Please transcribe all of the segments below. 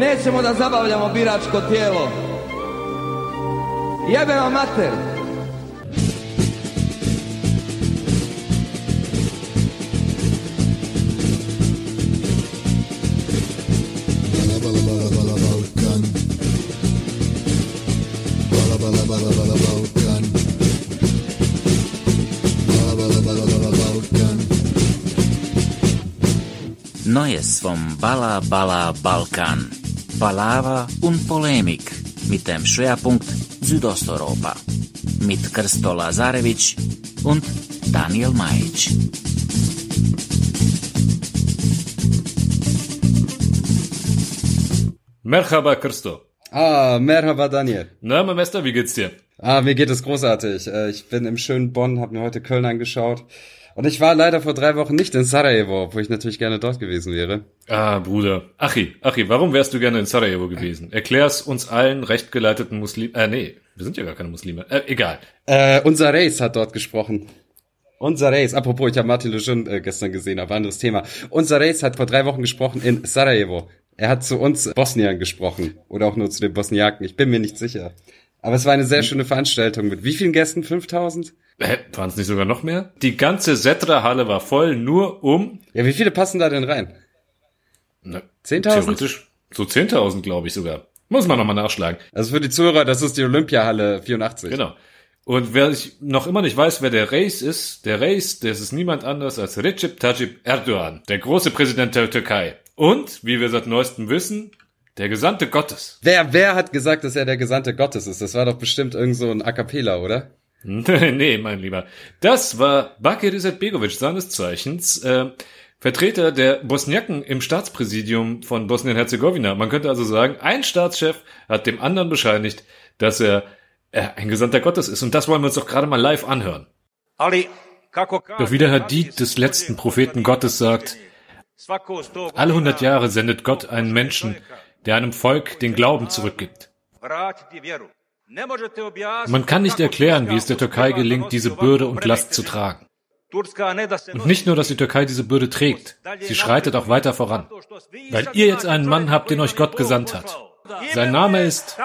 Nećemo da zabavljamo biračko tijelo. Jebe vam mater. Neues vom Balla Balla Balkan. Palaver und Polemik mit dem Schwerpunkt Südosteuropa. Mit Krsto Lazarevic und Daniel Majic. Merhaba, Christo. Ah, merhaba Daniel. Na, mein Meister, wie geht's dir? Ah, mir geht es großartig. Äh, Ich bin im schönen Bonn, habe mir heute Köln angeschaut. Und ich war leider vor drei Wochen nicht in Sarajevo, obwohl ich natürlich gerne dort gewesen wäre. Ah, Bruder. Achi, Achi, warum wärst du gerne in Sarajevo gewesen? Erklär's uns allen rechtgeleiteten Muslimen. Äh, nee, wir sind ja gar keine Muslime. Äh, egal. Äh, unser Reis hat dort gesprochen. Unser Reis, apropos, ich habe Martin Lejeune äh, gestern gesehen, aber anderes Thema. Unser Reis hat vor drei Wochen gesprochen in Sarajevo. Er hat zu uns Bosniern gesprochen. Oder auch nur zu den Bosniaken. Ich bin mir nicht sicher. Aber es war eine sehr schöne Veranstaltung. Mit wie vielen Gästen? 5000? Hä, waren es nicht sogar noch mehr? Die ganze Setra-Halle war voll, nur um... Ja, wie viele passen da denn rein? Na, 10.000? Theoretisch so 10.000, glaube ich sogar. Muss man nochmal nachschlagen. Also für die Zuhörer, das ist die Olympiahalle 84. Genau. Und wer ich noch immer nicht weiß, wer der Reis ist, der Reis, das ist niemand anders als Recep Tayyip Erdogan, der große Präsident der Türkei. Und, wie wir seit neuestem wissen, der Gesandte Gottes. Wer, wer hat gesagt, dass er der Gesandte Gottes ist? Das war doch bestimmt irgend so ein A Cappella, oder? nee, mein Lieber. Das war Bakir Izetbegovic, seines Zeichens, äh, Vertreter der Bosniaken im Staatspräsidium von Bosnien-Herzegowina. Man könnte also sagen, ein Staatschef hat dem anderen bescheinigt, dass er äh, ein Gesandter Gottes ist. Und das wollen wir uns doch gerade mal live anhören. Doch wie der Hadith des letzten Propheten Gottes sagt, alle hundert Jahre sendet Gott einen Menschen, der einem Volk den Glauben zurückgibt. Man kann nicht erklären, wie es der Türkei gelingt, diese Bürde und Last zu tragen. Und nicht nur, dass die Türkei diese Bürde trägt, sie schreitet auch weiter voran. Weil ihr jetzt einen Mann habt, den euch Gott gesandt hat. Sein Name ist...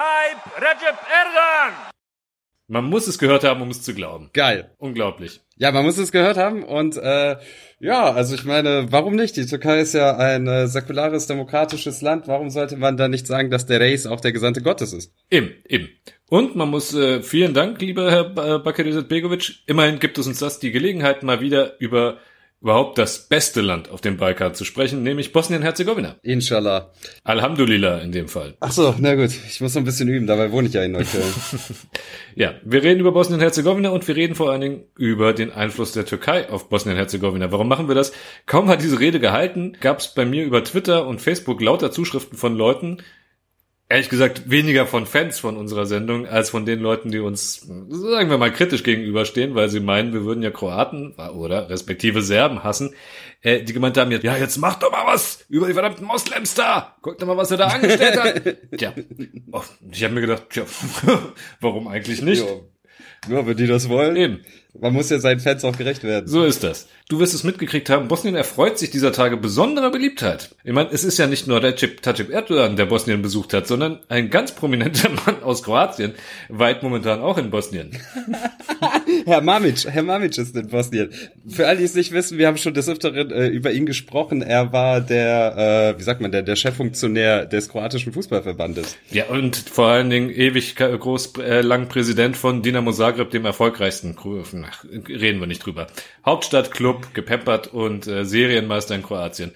Man muss es gehört haben, um es zu glauben. Geil. Unglaublich. Ja, man muss es gehört haben und äh, ja, also ich meine, warum nicht? Die Türkei ist ja ein äh, säkulares, demokratisches Land. Warum sollte man da nicht sagen, dass der Reis auch der Gesandte Gottes ist? Eben, eben. Und man muss, äh, vielen Dank, lieber Herr ba Bakir Begovic. Immerhin gibt es uns das die Gelegenheit, mal wieder über überhaupt das beste Land auf dem Balkan zu sprechen, nämlich Bosnien-Herzegowina. Inshallah. Alhamdulillah in dem Fall. Ach so, na gut, ich muss noch ein bisschen üben, dabei wohne ich ja in Neukölln. Ja, wir reden über Bosnien-Herzegowina und wir reden vor allen Dingen über den Einfluss der Türkei auf Bosnien-Herzegowina. Warum machen wir das? Kaum hat diese Rede gehalten, gab es bei mir über Twitter und Facebook lauter Zuschriften von Leuten, ehrlich gesagt weniger von Fans von unserer Sendung als von den Leuten, die uns, sagen wir mal, kritisch gegenüberstehen, weil sie meinen, wir würden ja Kroaten oder respektive Serben hassen, äh, die gemeint haben, ja, jetzt mach doch mal was über die verdammten Moslems da. Guck doch mal, was er da angestellt hat. Tja, oh, ich habe mir gedacht, tja, warum eigentlich nicht? Jo. Nur wenn die das wollen. Eben. Man muss ja seinen Fans auch gerecht werden. So ist das. Du wirst es mitgekriegt haben, Bosnien erfreut sich dieser Tage besonderer Beliebtheit. Ich meine, es ist ja nicht nur Recep Tayyip Erdogan, der Bosnien besucht hat, sondern ein ganz prominenter Mann aus Kroatien, weit momentan auch in Bosnien. Herr Mamic, Herr Mamic ist in Bosnien. Für alle, die es nicht wissen, wir haben schon des Öfteren äh, über ihn gesprochen. Er war der, äh, wie sagt man, der, der Cheffunktionär des kroatischen Fußballverbandes. Ja, und vor allen Dingen ewig groß, äh, lang Präsident von Dinamo Zagreb, dem erfolgreichsten, Kru- ach, reden wir nicht drüber. Hauptstadtclub, gepeppert und äh, Serienmeister in Kroatien.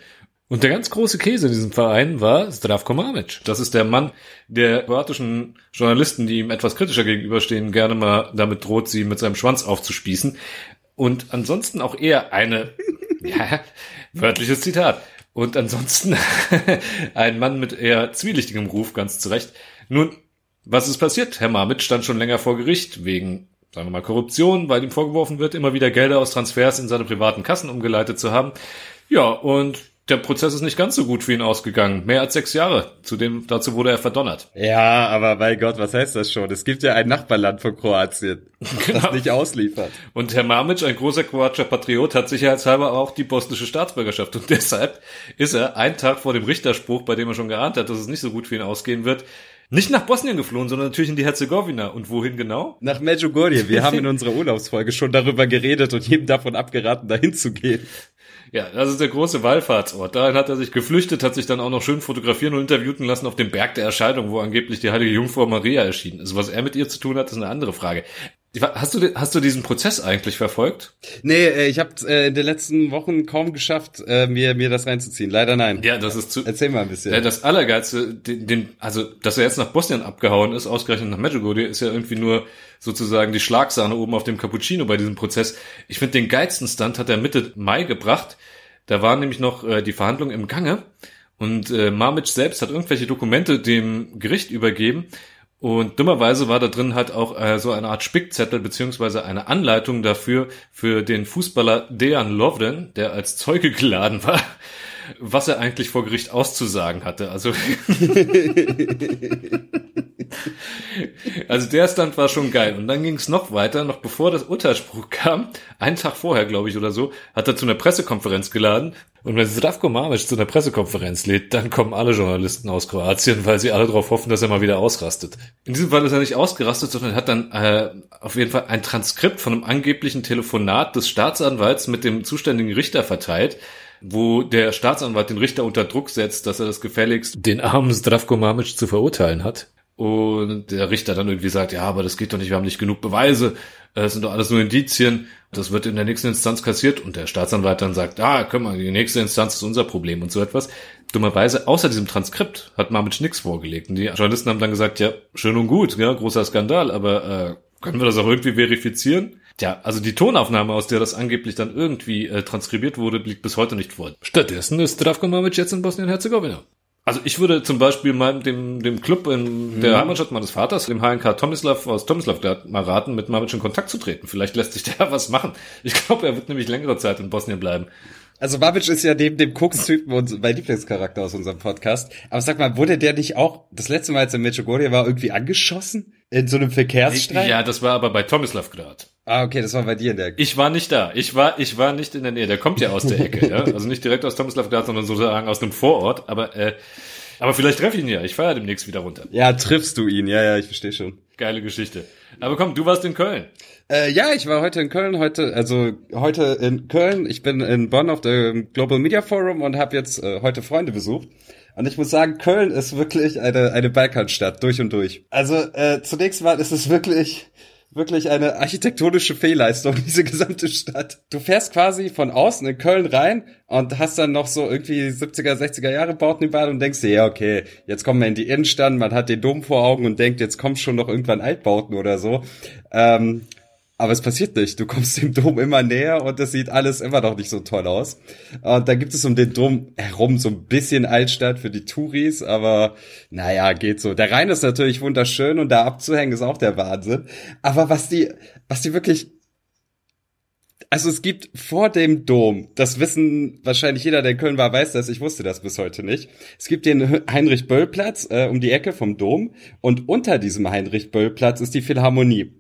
Und der ganz große Käse in diesem Verein war Zdravko Mamic. Das ist der Mann, der kroatischen Journalisten, die ihm etwas kritischer gegenüberstehen, gerne mal damit droht, sie mit seinem Schwanz aufzuspießen. Und ansonsten auch eher eine, ja, wörtliches Zitat. Und ansonsten ein Mann mit eher zwielichtigem Ruf, ganz zurecht. Nun, was ist passiert? Herr Mamic stand schon länger vor Gericht wegen, sagen wir mal, Korruption, weil ihm vorgeworfen wird, immer wieder Gelder aus Transfers in seine privaten Kassen umgeleitet zu haben. Ja, und der Prozess ist nicht ganz so gut für ihn ausgegangen. Mehr als sechs Jahre. Zudem, dazu wurde er verdonnert. Ja, aber mein Gott, was heißt das schon? Es gibt ja ein Nachbarland von Kroatien, genau. das nicht ausliefert. Und Herr Mamic, ein großer kroatischer Patriot, hat sicherheitshalber auch die bosnische Staatsbürgerschaft. Und deshalb ist er einen Tag vor dem Richterspruch, bei dem er schon geahnt hat, dass es nicht so gut für ihn ausgehen wird, nicht nach Bosnien geflohen, sondern natürlich in die Herzegowina. Und wohin genau? Nach Medjugorje. Wir haben in unserer Urlaubsfolge schon darüber geredet und jedem davon abgeraten, dahin zu gehen. Ja, das ist der große Wallfahrtsort. Dahin hat er sich geflüchtet, hat sich dann auch noch schön fotografieren und interviewen lassen auf dem Berg der Erscheidung, wo angeblich die heilige Jungfrau Maria erschienen ist. Was er mit ihr zu tun hat, ist eine andere Frage. Hast du, hast du diesen Prozess eigentlich verfolgt? Nee, äh, ich habe äh, in den letzten Wochen kaum geschafft, äh, mir, mir das reinzuziehen. Leider nein. Ja, das ist zu. Erzähl mal ein bisschen. Ja, das Allergeilste, den, den, also, dass er jetzt nach Bosnien abgehauen ist, ausgerechnet nach Medjugorje, ist ja irgendwie nur sozusagen die Schlagsahne oben auf dem Cappuccino bei diesem Prozess. Ich finde, den geilsten Stunt hat er Mitte Mai gebracht. Da waren nämlich noch äh, die Verhandlungen im Gange und äh, Mamic selbst hat irgendwelche Dokumente dem Gericht übergeben und dummerweise war da drin halt auch äh, so eine Art Spickzettel beziehungsweise eine Anleitung dafür für den Fußballer Dejan Lovren, der als Zeuge geladen war, was er eigentlich vor Gericht auszusagen hatte. Also Also der Stunt war schon geil. Und dann ging es noch weiter, noch bevor das Urteilsspruch kam, einen Tag vorher, glaube ich, oder so, hat er zu einer Pressekonferenz geladen. Und wenn Zdravko Mamic zu einer Pressekonferenz lädt, dann kommen alle Journalisten aus Kroatien, weil sie alle darauf hoffen, dass er mal wieder ausrastet. In diesem Fall ist er nicht ausgerastet, sondern hat dann äh, auf jeden Fall ein Transkript von einem angeblichen Telefonat des Staatsanwalts mit dem zuständigen Richter verteilt, wo der Staatsanwalt den Richter unter Druck setzt, dass er das gefälligst den armen Zdravko Mamic zu verurteilen hat. Und der Richter dann irgendwie sagt, ja, aber das geht doch nicht, wir haben nicht genug Beweise, es sind doch alles nur Indizien, das wird in der nächsten Instanz kassiert. Und der Staatsanwalt dann sagt, ah, können wir, die nächste Instanz ist unser Problem und so etwas. Dummerweise, außer diesem Transkript, hat Mamic nichts vorgelegt. Und die Journalisten haben dann gesagt, ja, schön und gut, ja, großer Skandal, aber äh, können wir das auch irgendwie verifizieren? Tja, also die Tonaufnahme, aus der das angeblich dann irgendwie äh, transkribiert wurde, liegt bis heute nicht vor. Stattdessen ist Zdravko Mamic jetzt in Bosnien-Herzegowina. Also ich würde zum Beispiel mal dem, dem Club in der mhm. Heimatstadt meines Vaters, dem HNK Tomislav aus Tomislav, mal raten, mit Mamic in Kontakt zu treten. Vielleicht lässt sich der was machen. Ich glaube, er wird nämlich längere Zeit in Bosnien bleiben. Also Babic ist ja neben dem Koks-Typen und mein Lieblingscharakter aus unserem Podcast. Aber sag mal, wurde der nicht auch das letzte Mal, als er in Medjugorje war, irgendwie angeschossen? In so einem Verkehrsstreit? Ja, das war aber bei Tomislav gerade. Ah, okay, das war bei dir in der Ich war nicht da. Ich war, ich war nicht in der Nähe. Der kommt ja aus der Ecke, ja. Also nicht direkt aus Tomislav gerade, sondern sozusagen aus einem Vorort. Aber, äh, aber vielleicht treffe ich ihn ja. Ich fahre demnächst wieder runter. Ja, triffst du ihn. Ja, ja, ich verstehe schon. Geile Geschichte. Aber komm, du warst in Köln. Äh, ja, ich war heute in Köln, heute, also heute in Köln. Ich bin in Bonn auf dem Global Media Forum und habe jetzt äh, heute Freunde besucht. Und ich muss sagen, Köln ist wirklich eine, eine Balkanstadt, durch und durch. Also äh, zunächst mal ist es wirklich wirklich eine architektonische Fehlleistung, diese gesamte Stadt. Du fährst quasi von außen in Köln rein und hast dann noch so irgendwie 70er, 60er Jahre Bauten überall und denkst dir, ja, okay, jetzt kommen wir in die Innenstadt, man hat den Dom vor Augen und denkt, jetzt kommt schon noch irgendwann Altbauten oder so. Ähm, aber es passiert nicht. Du kommst dem Dom immer näher und es sieht alles immer noch nicht so toll aus. Und da gibt es um den Dom herum so ein bisschen Altstadt für die Touris, aber naja, geht so. Der Rhein ist natürlich wunderschön und da abzuhängen ist auch der Wahnsinn. Aber was die, was die wirklich also es gibt vor dem Dom, das wissen wahrscheinlich jeder, der in Köln war, weiß das, ich wusste das bis heute nicht. Es gibt den Heinrich-Böll-Platz äh, um die Ecke vom Dom und unter diesem Heinrich-Böll-Platz ist die Philharmonie.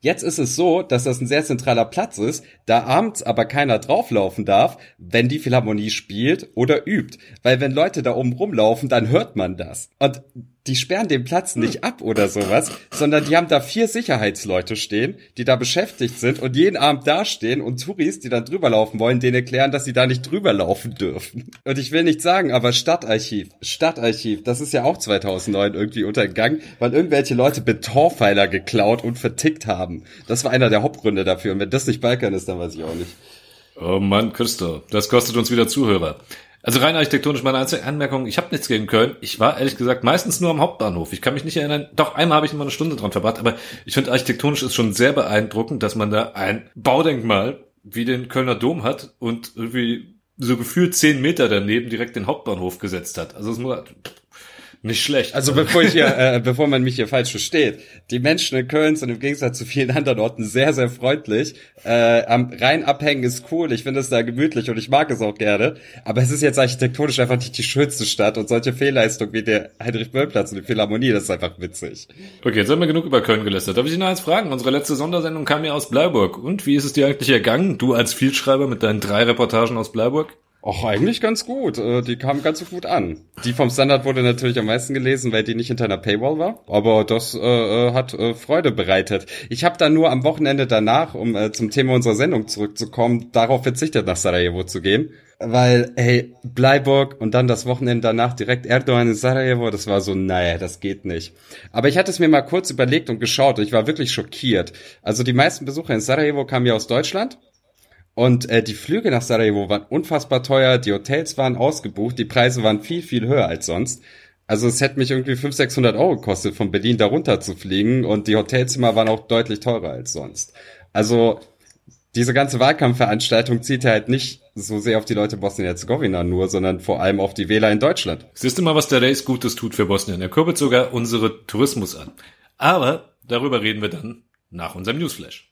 Jetzt ist es so, dass das ein sehr zentraler Platz ist, da abends aber keiner drauflaufen darf, wenn die Philharmonie spielt oder übt. Weil wenn Leute da oben rumlaufen, dann hört man das. Und die sperren den Platz nicht ab oder sowas, sondern die haben da vier Sicherheitsleute stehen, die da beschäftigt sind und jeden Abend dastehen und Touris, die dann drüber laufen wollen, denen erklären, dass sie da nicht drüber laufen dürfen. Und ich will nicht sagen, aber Stadtarchiv, Stadtarchiv, das ist ja auch 2009 irgendwie untergegangen, weil irgendwelche Leute Betonpfeiler geklaut und vertickt haben. Das war einer der Hauptgründe dafür. Und wenn das nicht Balkan ist, dann weiß ich auch nicht. Oh Mann, Christo, das kostet uns wieder Zuhörer. Also rein architektonisch meine einzige Anmerkung, ich habe nichts gegen Köln. Ich war ehrlich gesagt meistens nur am Hauptbahnhof. Ich kann mich nicht erinnern, doch einmal habe ich immer eine Stunde dran verbracht, aber ich finde architektonisch ist schon sehr beeindruckend, dass man da ein Baudenkmal wie den Kölner Dom hat und irgendwie so gefühlt zehn Meter daneben direkt den Hauptbahnhof gesetzt hat. Also es muss, Nicht schlecht. Also bevor ich hier, äh, bevor man mich hier falsch versteht, die Menschen in Köln sind im Gegensatz zu vielen anderen Orten sehr, sehr freundlich. Äh, am Rhein abhängen ist cool, ich finde es da gemütlich und ich mag es auch gerne. Aber es ist jetzt architektonisch einfach nicht die schönste Stadt und solche Fehlleistungen wie der Heinrich-Böll-Platz und die Philharmonie, das ist einfach witzig. Okay, jetzt haben wir genug über Köln gelästert. Darf ich noch eins fragen? Unsere letzte Sondersendung kam ja aus Bleiburg. Und wie ist es dir eigentlich ergangen? Du als Vielschreiber mit deinen drei Reportagen aus Bleiburg? Och, eigentlich ganz gut. Äh, Die kamen ganz so gut an. Die vom Standard wurde natürlich am meisten gelesen, weil die nicht hinter einer Paywall war. Aber das äh, äh, hat äh, Freude bereitet. Ich habe dann nur am Wochenende danach, um äh, zum Thema unserer Sendung zurückzukommen, darauf verzichtet, nach Sarajevo zu gehen. Weil, hey, Bleiburg und dann das Wochenende danach direkt Erdogan in Sarajevo, das war so, naja, das geht nicht. Aber ich hatte es mir mal kurz überlegt und geschaut und ich war wirklich schockiert. Also die meisten Besucher in Sarajevo kamen ja aus Deutschland und äh, die Flüge nach Sarajevo waren unfassbar teuer, die Hotels waren ausgebucht, die Preise waren viel, viel höher als sonst. Also es hätte mich irgendwie 500, 600 Euro gekostet, von Berlin darunter zu fliegen und die Hotelzimmer waren auch deutlich teurer als sonst. Also diese ganze Wahlkampfveranstaltung zieht halt nicht so sehr auf die Leute in Bosnien-Herzegowina nur, sondern vor allem auf die Wähler in Deutschland. Siehst du mal, was der Race Gutes tut für Bosnien. Er kurbelt sogar unsere Tourismus an. Aber darüber reden wir dann nach unserem Newsflash.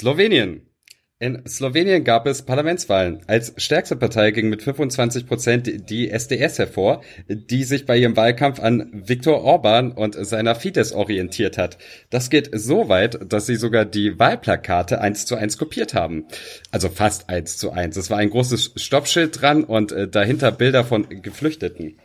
Slowenien. In Slowenien gab es Parlamentswahlen. Als stärkste Partei ging mit 25 Prozent die SDS hervor, die sich bei ihrem Wahlkampf an Viktor Orban und seiner Fidesz orientiert hat. Das geht so weit, dass sie sogar die Wahlplakate eins zu eins kopiert haben. Also fast eins zu eins. Es war ein großes Stoppschild dran und äh, dahinter Bilder von Geflüchteten.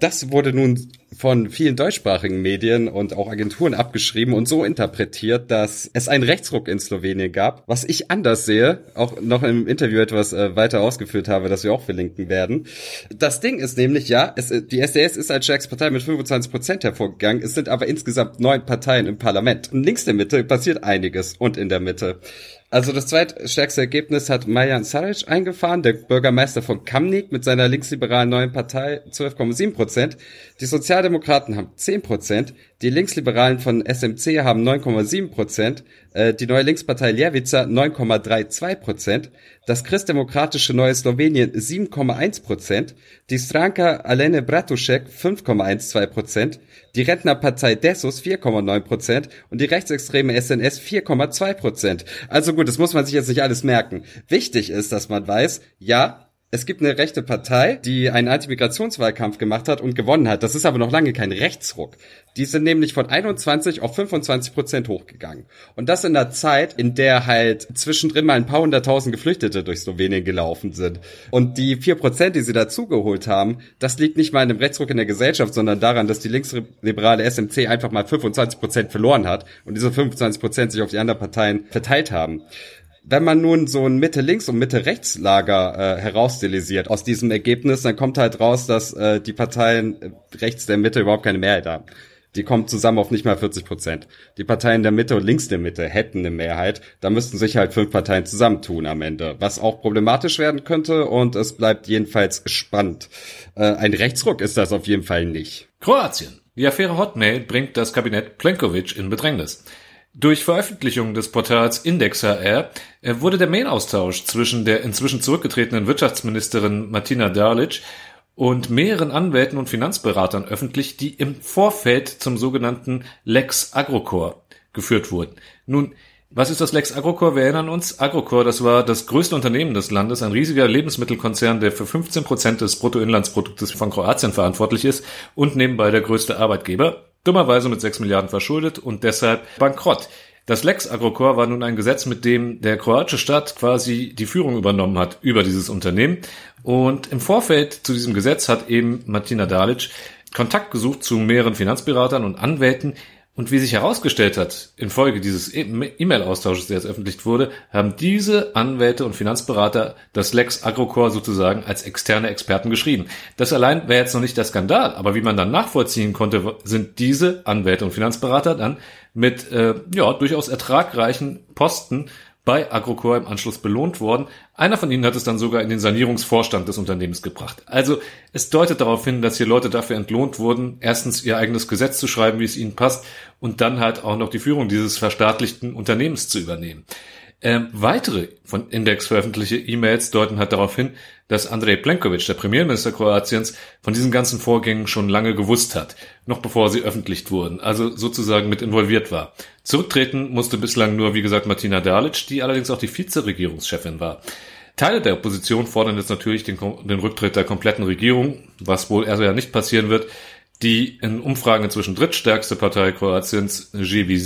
Das wurde nun von vielen deutschsprachigen Medien und auch Agenturen abgeschrieben und so interpretiert, dass es einen Rechtsruck in Slowenien gab, was ich anders sehe, auch noch im Interview etwas äh, weiter ausgeführt habe, das wir auch verlinken werden. Das Ding ist nämlich, ja, es, die SDS ist als stärkste Partei mit 25 Prozent hervorgegangen, es sind aber insgesamt neun Parteien im Parlament. Und links der Mitte passiert einiges und in der Mitte. Also das zweitstärkste Ergebnis hat Majan Saric eingefahren, der Bürgermeister von Kamnik mit seiner linksliberalen neuen Partei 12,7 Prozent. Die Sozialdemokraten haben 10 Prozent, die Linksliberalen von SMC haben 9,7 Prozent, äh, die neue Linkspartei Ljevica 9,32 Prozent, das christdemokratische Neue Slowenien 7,1 Prozent, die Stranka Alene Bratušek 5,12 Prozent, die Rentnerpartei Desus 4,9 Prozent und die rechtsextreme SNS 4,2 Prozent. Also gut, das muss man sich jetzt nicht alles merken. Wichtig ist, dass man weiß, ja, es gibt eine rechte Partei, die einen Antimigrationswahlkampf gemacht hat und gewonnen hat. Das ist aber noch lange kein Rechtsruck. Die sind nämlich von 21 auf 25 Prozent hochgegangen. Und das in einer Zeit, in der halt zwischendrin mal ein paar hunderttausend Geflüchtete durch Slowenien gelaufen sind. Und die vier Prozent, die sie dazugeholt haben, das liegt nicht mal in dem Rechtsruck in der Gesellschaft, sondern daran, dass die linksliberale SMC einfach mal 25 Prozent verloren hat und diese 25 Prozent sich auf die anderen Parteien verteilt haben wenn man nun so ein Mitte-Links- und Mitte-Rechts-Lager äh, herausstilisiert aus diesem Ergebnis, dann kommt halt raus, dass äh, die Parteien äh, rechts der Mitte überhaupt keine Mehrheit haben. Die kommen zusammen auf nicht mal 40 Prozent. Die Parteien der Mitte und links der Mitte hätten eine Mehrheit. Da müssten sich halt fünf Parteien zusammentun am Ende, was auch problematisch werden könnte und es bleibt jedenfalls spannend. Äh, ein Rechtsruck ist das auf jeden Fall nicht. Kroatien. Die Affäre Hotmail bringt das Kabinett Plenkovic in Bedrängnis. Durch Veröffentlichung des Portals IndexHR äh, wurde der Mail-Austausch zwischen der inzwischen zurückgetretenen Wirtschaftsministerin Martina Darlic und mehreren Anwälten und Finanzberatern öffentlich, die im Vorfeld zum sogenannten Lex Agrocor geführt wurden. Nun, was ist das Lex Agrocor? Wir erinnern uns, Agrocor, das war das größte Unternehmen des Landes, ein riesiger Lebensmittelkonzern, der für 15 Prozent des Bruttoinlandsproduktes von Kroatien verantwortlich ist und nebenbei der größte Arbeitgeber dummerweise mit 6 Milliarden verschuldet und deshalb bankrott. Das Lex Agrokor war nun ein Gesetz, mit dem der kroatische Staat quasi die Führung übernommen hat über dieses Unternehmen. Und im Vorfeld zu diesem Gesetz hat eben Martina Dalic Kontakt gesucht zu mehreren Finanzberatern und Anwälten, und wie sich herausgestellt hat, infolge dieses e- E-Mail-Austausches, der jetzt öffentlich wurde, haben diese Anwälte und Finanzberater das Lex Agrocor sozusagen als externe Experten geschrieben. Das allein wäre jetzt noch nicht der Skandal, aber wie man dann nachvollziehen konnte, sind diese Anwälte und Finanzberater dann mit äh, ja durchaus ertragreichen Posten bei Agrocor im Anschluss belohnt worden. Einer von ihnen hat es dann sogar in den Sanierungsvorstand des Unternehmens gebracht. Also es deutet darauf hin, dass hier Leute dafür entlohnt wurden, erstens ihr eigenes Gesetz zu schreiben, wie es ihnen passt, und dann halt auch noch die Führung dieses verstaatlichten Unternehmens zu übernehmen. Ähm, weitere von Index veröffentlichte E-Mails deuten halt darauf hin, dass Andrej Plenkovic, der Premierminister Kroatiens, von diesen ganzen Vorgängen schon lange gewusst hat, noch bevor sie öffentlich wurden, also sozusagen mit involviert war. Zurücktreten musste bislang nur, wie gesagt, Martina Dalic, die allerdings auch die Vizeregierungschefin war. Teile der Opposition fordern jetzt natürlich den, den Rücktritt der kompletten Regierung, was wohl erst ja nicht passieren wird. Die in Umfragen inzwischen drittstärkste Partei Kroatiens, Živi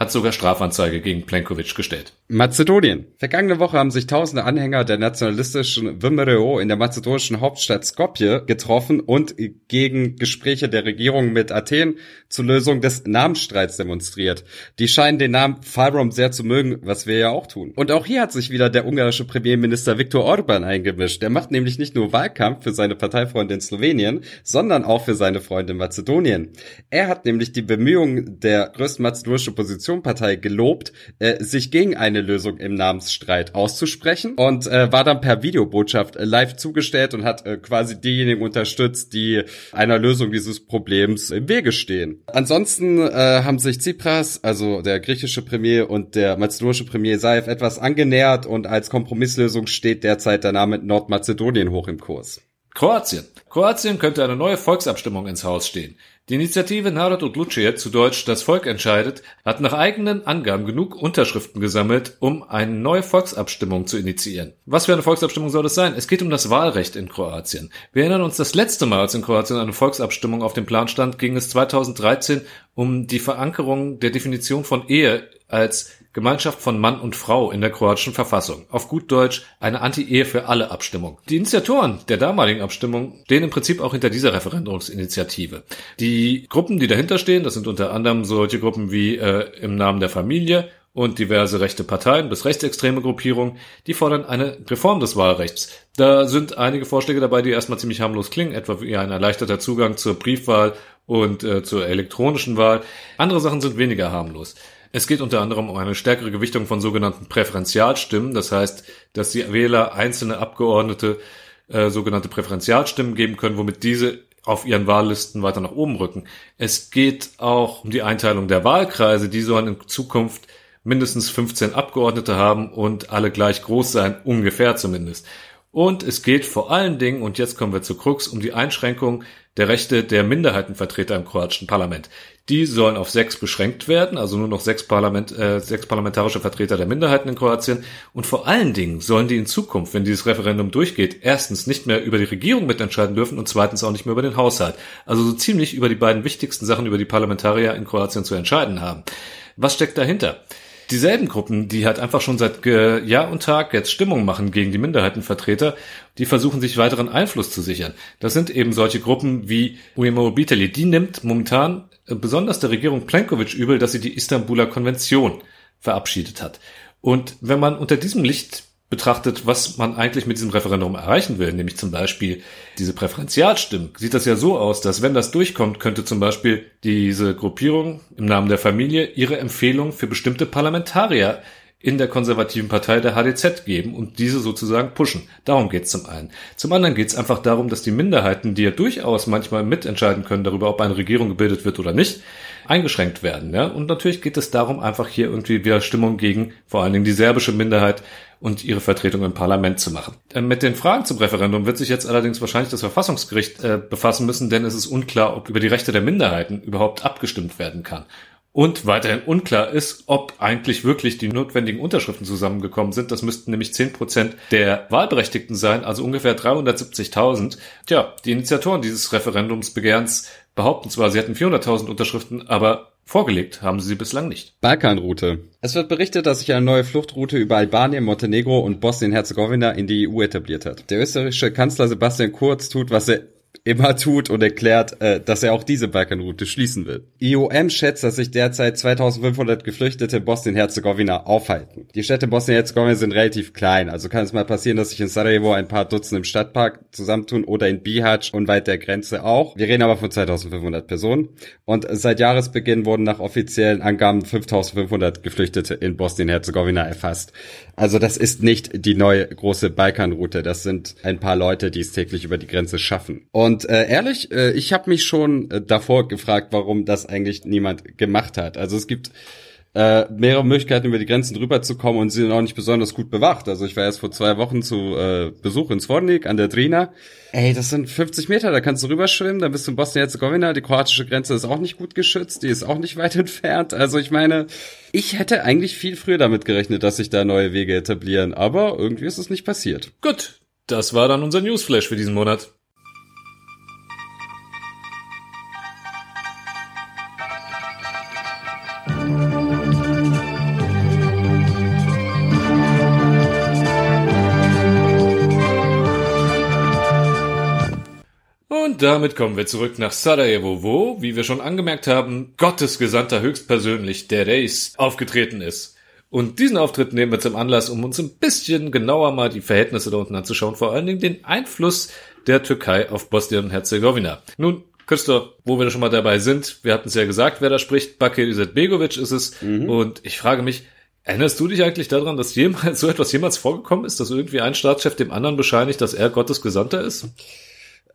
hat sogar Strafanzeige gegen Plenkovic gestellt. Mazedonien. Vergangene Woche haben sich tausende Anhänger der nationalistischen VMRO in der mazedonischen Hauptstadt Skopje getroffen und gegen Gespräche der Regierung mit Athen zur Lösung des Namensstreits demonstriert. Die scheinen den Namen Fyrom sehr zu mögen, was wir ja auch tun. Und auch hier hat sich wieder der ungarische Premierminister Viktor Orban eingemischt. Er macht nämlich nicht nur Wahlkampf für seine Parteifreunde in Slowenien, sondern auch für seine Freunde in Mazedonien. Er hat nämlich die Bemühungen der größten mazedonischen Oppositionspartei gelobt, äh, sich gegen eine Lösung im Namensstreit auszusprechen und äh, war dann per Videobotschaft äh, live zugestellt und hat äh, quasi diejenigen unterstützt, die einer Lösung dieses Problems im Wege stehen. Ansonsten äh, haben sich Tsipras, also der griechische Premier und der mazedonische Premier Saif etwas angenähert und als Kompromisslösung steht derzeit der Name Nordmazedonien hoch im Kurs. Kroatien. Kroatien könnte eine neue Volksabstimmung ins Haus stehen. Die Initiative Narod Odlučuje, zu Deutsch Das Volk entscheidet, hat nach eigenen Angaben genug Unterschriften gesammelt, um eine neue Volksabstimmung zu initiieren. Was für eine Volksabstimmung soll es sein? Es geht um das Wahlrecht in Kroatien. Wir erinnern uns, das letzte Mal, als in Kroatien eine Volksabstimmung auf dem Plan stand, ging es 2013 um die Verankerung der Definition von Ehe als Gemeinschaft von Mann und Frau in der kroatischen Verfassung. Auf gut Deutsch eine Anti-Ehe für alle Abstimmung. Die Initiatoren der damaligen Abstimmung stehen im Prinzip auch hinter dieser Referendumsinitiative. Die Gruppen, die dahinter stehen, das sind unter anderem solche Gruppen wie äh, im Namen der Familie und diverse rechte Parteien bis rechtsextreme Gruppierungen, die fordern eine Reform des Wahlrechts. Da sind einige Vorschläge dabei, die erstmal ziemlich harmlos klingen, etwa wie ein erleichterter Zugang zur Briefwahl und äh, zur elektronischen Wahl. Andere Sachen sind weniger harmlos. Es geht unter anderem um eine stärkere Gewichtung von sogenannten Präferenzialstimmen. Das heißt, dass die Wähler einzelne Abgeordnete äh, sogenannte Präferenzialstimmen geben können, womit diese auf ihren Wahllisten weiter nach oben rücken. Es geht auch um die Einteilung der Wahlkreise. Die sollen in Zukunft mindestens 15 Abgeordnete haben und alle gleich groß sein, ungefähr zumindest. Und es geht vor allen Dingen, und jetzt kommen wir zu Krux, um die Einschränkung der Rechte der Minderheitenvertreter im kroatischen Parlament. Die sollen auf sechs beschränkt werden, also nur noch sechs, Parlament, äh, sechs parlamentarische Vertreter der Minderheiten in Kroatien. Und vor allen Dingen sollen die in Zukunft, wenn dieses Referendum durchgeht, erstens nicht mehr über die Regierung mitentscheiden dürfen und zweitens auch nicht mehr über den Haushalt. Also so ziemlich über die beiden wichtigsten Sachen über die Parlamentarier in Kroatien zu entscheiden haben. Was steckt dahinter? Dieselben Gruppen, die halt einfach schon seit äh, Jahr und Tag jetzt Stimmung machen gegen die Minderheitenvertreter, die versuchen sich weiteren Einfluss zu sichern. Das sind eben solche Gruppen wie Uemo Biteli. Die nimmt momentan äh, besonders der Regierung Plenkovic übel, dass sie die Istanbuler Konvention verabschiedet hat. Und wenn man unter diesem Licht betrachtet, was man eigentlich mit diesem Referendum erreichen will, nämlich zum Beispiel diese Präferenzialstimmen, sieht das ja so aus, dass wenn das durchkommt, könnte zum Beispiel diese Gruppierung im Namen der Familie ihre Empfehlung für bestimmte Parlamentarier in der konservativen Partei der HDZ geben und diese sozusagen pushen. Darum geht's zum einen. Zum anderen geht's einfach darum, dass die Minderheiten, die ja durchaus manchmal mitentscheiden können darüber, ob eine Regierung gebildet wird oder nicht, eingeschränkt werden. Ja? Und natürlich geht es darum, einfach hier irgendwie wieder Stimmung gegen vor allen Dingen die serbische Minderheit und ihre Vertretung im Parlament zu machen. Äh, mit den Fragen zum Referendum wird sich jetzt allerdings wahrscheinlich das Verfassungsgericht äh, befassen müssen, denn es ist unklar, ob über die Rechte der Minderheiten überhaupt abgestimmt werden kann. Und weiterhin unklar ist, ob eigentlich wirklich die notwendigen Unterschriften zusammengekommen sind. Das müssten nämlich zehn Prozent der Wahlberechtigten sein, also ungefähr 370.000. Tja, die Initiatoren dieses Referendumsbegehrens behaupten zwar, sie hätten 400.000 Unterschriften, aber vorgelegt haben sie sie bislang nicht. Balkanroute. Es wird berichtet, dass sich eine neue Fluchtroute über Albanien, Montenegro und Bosnien-Herzegowina in die EU etabliert hat. Der österreichische Kanzler Sebastian Kurz tut, was er immer tut und erklärt, äh, dass er auch diese Balkanroute schließen will. IOM schätzt, dass sich derzeit 2500 Geflüchtete in Bosnien-Herzegowina aufhalten. Die Städte Bosnien-Herzegowina sind relativ klein, also kann es mal passieren, dass sich in Sarajevo ein paar Dutzend im Stadtpark zusammentun oder in Bihać und der Grenze auch. Wir reden aber von 2500 Personen und seit Jahresbeginn wurden nach offiziellen Angaben 5500 Geflüchtete in Bosnien-Herzegowina erfasst. Also das ist nicht die neue große Balkanroute, das sind ein paar Leute, die es täglich über die Grenze schaffen. Und äh, ehrlich, äh, ich habe mich schon äh, davor gefragt, warum das eigentlich niemand gemacht hat. Also es gibt äh, mehrere Möglichkeiten, über die Grenzen drüber zu kommen und sie sind auch nicht besonders gut bewacht. Also ich war erst vor zwei Wochen zu äh, Besuch in Svornik an der Drina. Ey, das sind 50 Meter, da kannst du rüberschwimmen, dann bist du in Bosnien-Herzegowina. Die kroatische Grenze ist auch nicht gut geschützt, die ist auch nicht weit entfernt. Also ich meine, ich hätte eigentlich viel früher damit gerechnet, dass sich da neue Wege etablieren, aber irgendwie ist es nicht passiert. Gut, das war dann unser Newsflash für diesen Monat. Und damit kommen wir zurück nach Sarajevo, wo, wie wir schon angemerkt haben, Gottes Gesandter höchstpersönlich, der Reis, aufgetreten ist. Und diesen Auftritt nehmen wir zum Anlass, um uns ein bisschen genauer mal die Verhältnisse da unten anzuschauen, vor allen Dingen den Einfluss der Türkei auf Bosnien und Herzegowina. Nun, Christoph, wo wir schon mal dabei sind, wir hatten es ja gesagt, wer da spricht, Bakir Izetbegovic ist es. Mhm. Und ich frage mich, erinnerst du dich eigentlich daran, dass jemals so etwas jemals vorgekommen ist, dass irgendwie ein Staatschef dem anderen bescheinigt, dass er Gottes Gesandter ist?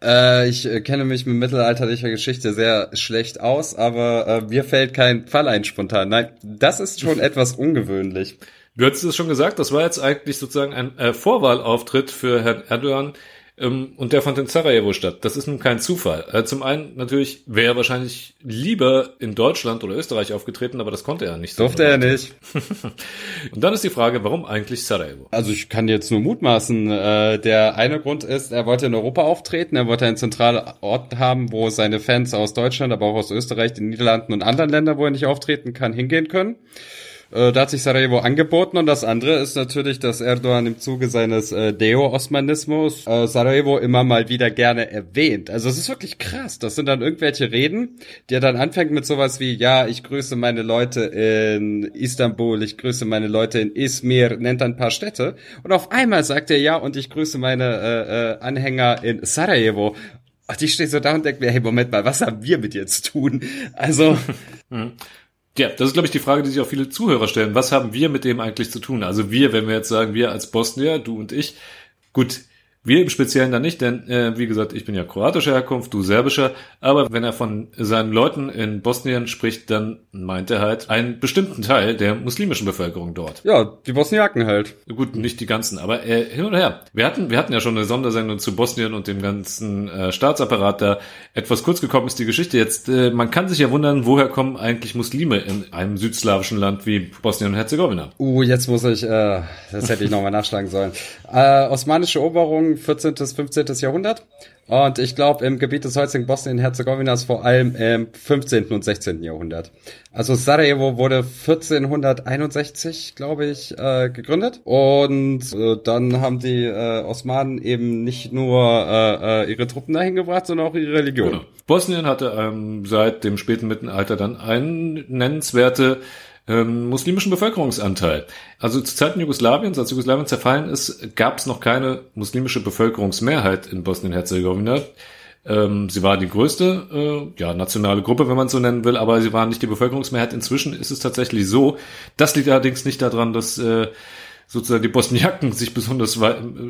Äh, ich äh, kenne mich mit mittelalterlicher Geschichte sehr schlecht aus, aber äh, mir fällt kein Fall ein spontan. Nein, das ist schon etwas ungewöhnlich. Du hattest es schon gesagt, das war jetzt eigentlich sozusagen ein äh, Vorwahlauftritt für Herrn Erdogan und der fand in Sarajevo statt. Das ist nun kein Zufall. Äh, zum einen natürlich wäre er wahrscheinlich lieber in Deutschland oder Österreich aufgetreten, aber das konnte er nicht. Durfte er nicht. und dann ist die Frage, warum eigentlich Sarajevo? Also ich kann jetzt nur mutmaßen. Äh, der eine Grund ist, er wollte in Europa auftreten, er wollte einen zentralen Ort haben, wo seine Fans aus Deutschland, aber auch aus Österreich, den Niederlanden und anderen Ländern, wo er nicht auftreten kann, hingehen können. Äh, da hat sich Sarajevo angeboten und das andere ist natürlich, dass Erdogan im Zuge seines äh, Deo-Osmanismus äh, Sarajevo immer mal wieder gerne erwähnt. Also es ist wirklich krass. Das sind dann irgendwelche Reden, die er dann anfängt mit sowas wie, ja, ich grüße meine Leute in Istanbul, ich grüße meine Leute in Izmir, nennt ein paar Städte. Und auf einmal sagt er ja, und ich grüße meine äh, äh, Anhänger in Sarajevo. Und ich stehe so da und denke mir, hey, Moment mal, was haben wir mit dir zu tun? Also. Ja, das ist, glaube ich, die Frage, die sich auch viele Zuhörer stellen. Was haben wir mit dem eigentlich zu tun? Also wir, wenn wir jetzt sagen, wir als Bosnier, du und ich, gut, wir im Speziellen dann nicht, denn äh, wie gesagt, ich bin ja kroatischer Herkunft, du serbischer, aber wenn er von seinen Leuten in Bosnien spricht, dann meint er halt einen bestimmten Teil der muslimischen Bevölkerung dort. Ja, die Bosniaken halt. Gut, nicht die ganzen, aber äh, hin und her. Wir hatten, wir hatten ja schon eine Sondersendung zu Bosnien und dem ganzen äh, Staatsapparat da. Etwas kurz gekommen ist die Geschichte jetzt. Äh, man kann sich ja wundern, woher kommen eigentlich Muslime in einem südslawischen Land wie Bosnien und Herzegowina? Uh, jetzt muss ich, äh, das hätte ich nochmal nachschlagen sollen. Äh, osmanische Eroberung 14. bis 15. Jahrhundert. Und ich glaube, im Gebiet des heutigen Bosnien-Herzegowinas vor allem im 15. und 16. Jahrhundert. Also Sarajevo wurde 1461, glaube ich, äh, gegründet. Und äh, dann haben die äh, Osmanen eben nicht nur äh, äh, ihre Truppen dahin gebracht, sondern auch ihre Religion. Genau. Bosnien hatte ähm, seit dem späten Mittelalter dann eine nennenswerte ähm, muslimischen Bevölkerungsanteil. Also zu Zeiten Jugoslawiens, als Jugoslawien zerfallen ist, gab es noch keine muslimische Bevölkerungsmehrheit in Bosnien-Herzegowina. Ähm, sie war die größte äh, ja, nationale Gruppe, wenn man so nennen will, aber sie waren nicht die Bevölkerungsmehrheit. Inzwischen ist es tatsächlich so. Das liegt allerdings nicht daran, dass äh, sozusagen die Bosniaken sich besonders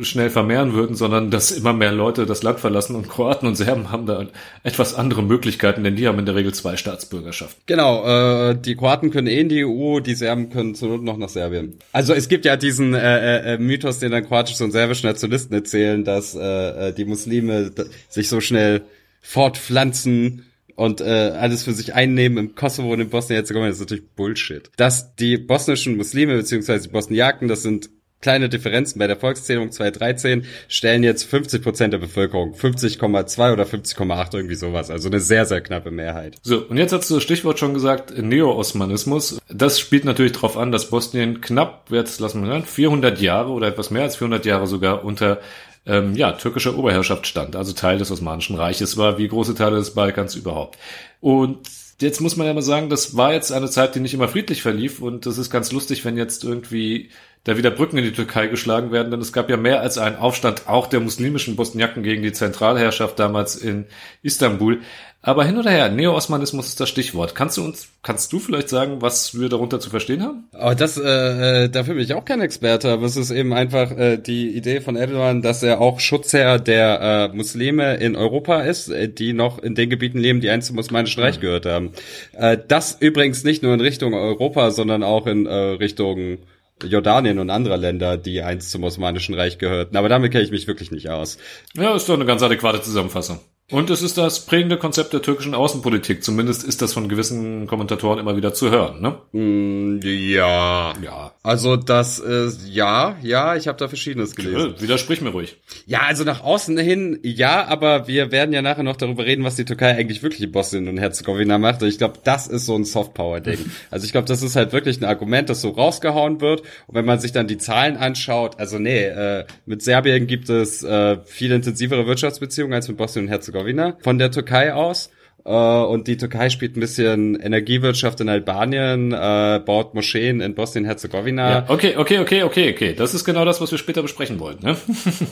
schnell vermehren würden, sondern dass immer mehr Leute das Land verlassen und Kroaten und Serben haben da etwas andere Möglichkeiten, denn die haben in der Regel zwei Staatsbürgerschaften. Genau, äh, die Kroaten können eh in die EU, die Serben können zur Not noch nach Serbien. Also es gibt ja diesen äh, äh, Mythos, den dann kroatische und serbische Nationalisten erzählen, dass äh, äh die Muslime sich so schnell fortpflanzen und äh, alles für sich einnehmen im Kosovo und in Bosnien-Herzegowina, das ist natürlich Bullshit. Dass die bosnischen Muslime beziehungsweise die Bosniaken, das sind kleine Differenzen bei der Volkszählung 2013, stellen jetzt 50 Prozent der Bevölkerung, 50,2 oder 50,8 irgendwie sowas, also eine sehr, sehr knappe Mehrheit. So, und jetzt hast du das Stichwort schon gesagt, Neo-Osmanismus. Das spielt natürlich darauf an, dass Bosnien knapp, jetzt lassen wir hören, 400 Jahre oder etwas mehr als 400 Jahre sogar unter ähm, ja, türkischer Oberherrschaft stand, also Teil des Osmanischen Reiches war, wie große Teile des Balkans überhaupt. Und jetzt muss man ja mal sagen, das war jetzt eine Zeit, die nicht immer friedlich verlief und das ist ganz lustig, wenn jetzt irgendwie da wieder Brücken in die Türkei geschlagen werden, denn es gab ja mehr als einen Aufstand auch der muslimischen Bosniaken gegen die Zentralherrschaft damals in Istanbul. Aber hin oder her, Neo-Osmanismus ist das Stichwort. Kannst du uns, kannst du vielleicht sagen, was wir darunter zu verstehen haben? Aber das, äh, äh, dafür bin ich auch kein Experte, aber es ist eben einfach äh, die Idee von Erdogan, dass er auch Schutzherr der äh, Muslime in Europa ist, äh, die noch in den Gebieten leben, die einst zum Osmanischen Reich gehört haben. Äh, das übrigens nicht nur in Richtung Europa, sondern auch in äh, Richtung Jordanien und anderer Länder, die einst zum Osmanischen Reich gehörten. Aber damit kenne ich mich wirklich nicht aus. Ja, ist doch eine ganz adäquate Zusammenfassung. Und es ist das prägende Konzept der türkischen Außenpolitik. Zumindest ist das von gewissen Kommentatoren immer wieder zu hören, ne? Mm, ja. Ja. Also das ist ja, ja, ich habe da verschiedenes gelesen. Ja, widersprich mir ruhig. Ja, also nach außen hin ja, aber wir werden ja nachher noch darüber reden, was die Türkei eigentlich wirklich in Bosnien und Herzegowina macht. Und ich glaube, das ist so ein Softpower-Ding. also ich glaube, das ist halt wirklich ein Argument, das so rausgehauen wird. Und wenn man sich dann die Zahlen anschaut, also nee, äh, mit Serbien gibt es äh, viel intensivere Wirtschaftsbeziehungen als mit Bosnien und Herzegowina. Herzegowina von der Türkei aus. Äh, und die Türkei spielt ein bisschen Energiewirtschaft in Albanien, äh, baut Moscheen in Bosnien-Herzegowina. Ja, okay, okay, okay, okay, okay. Das ist genau das, was wir später besprechen wollen. Ne?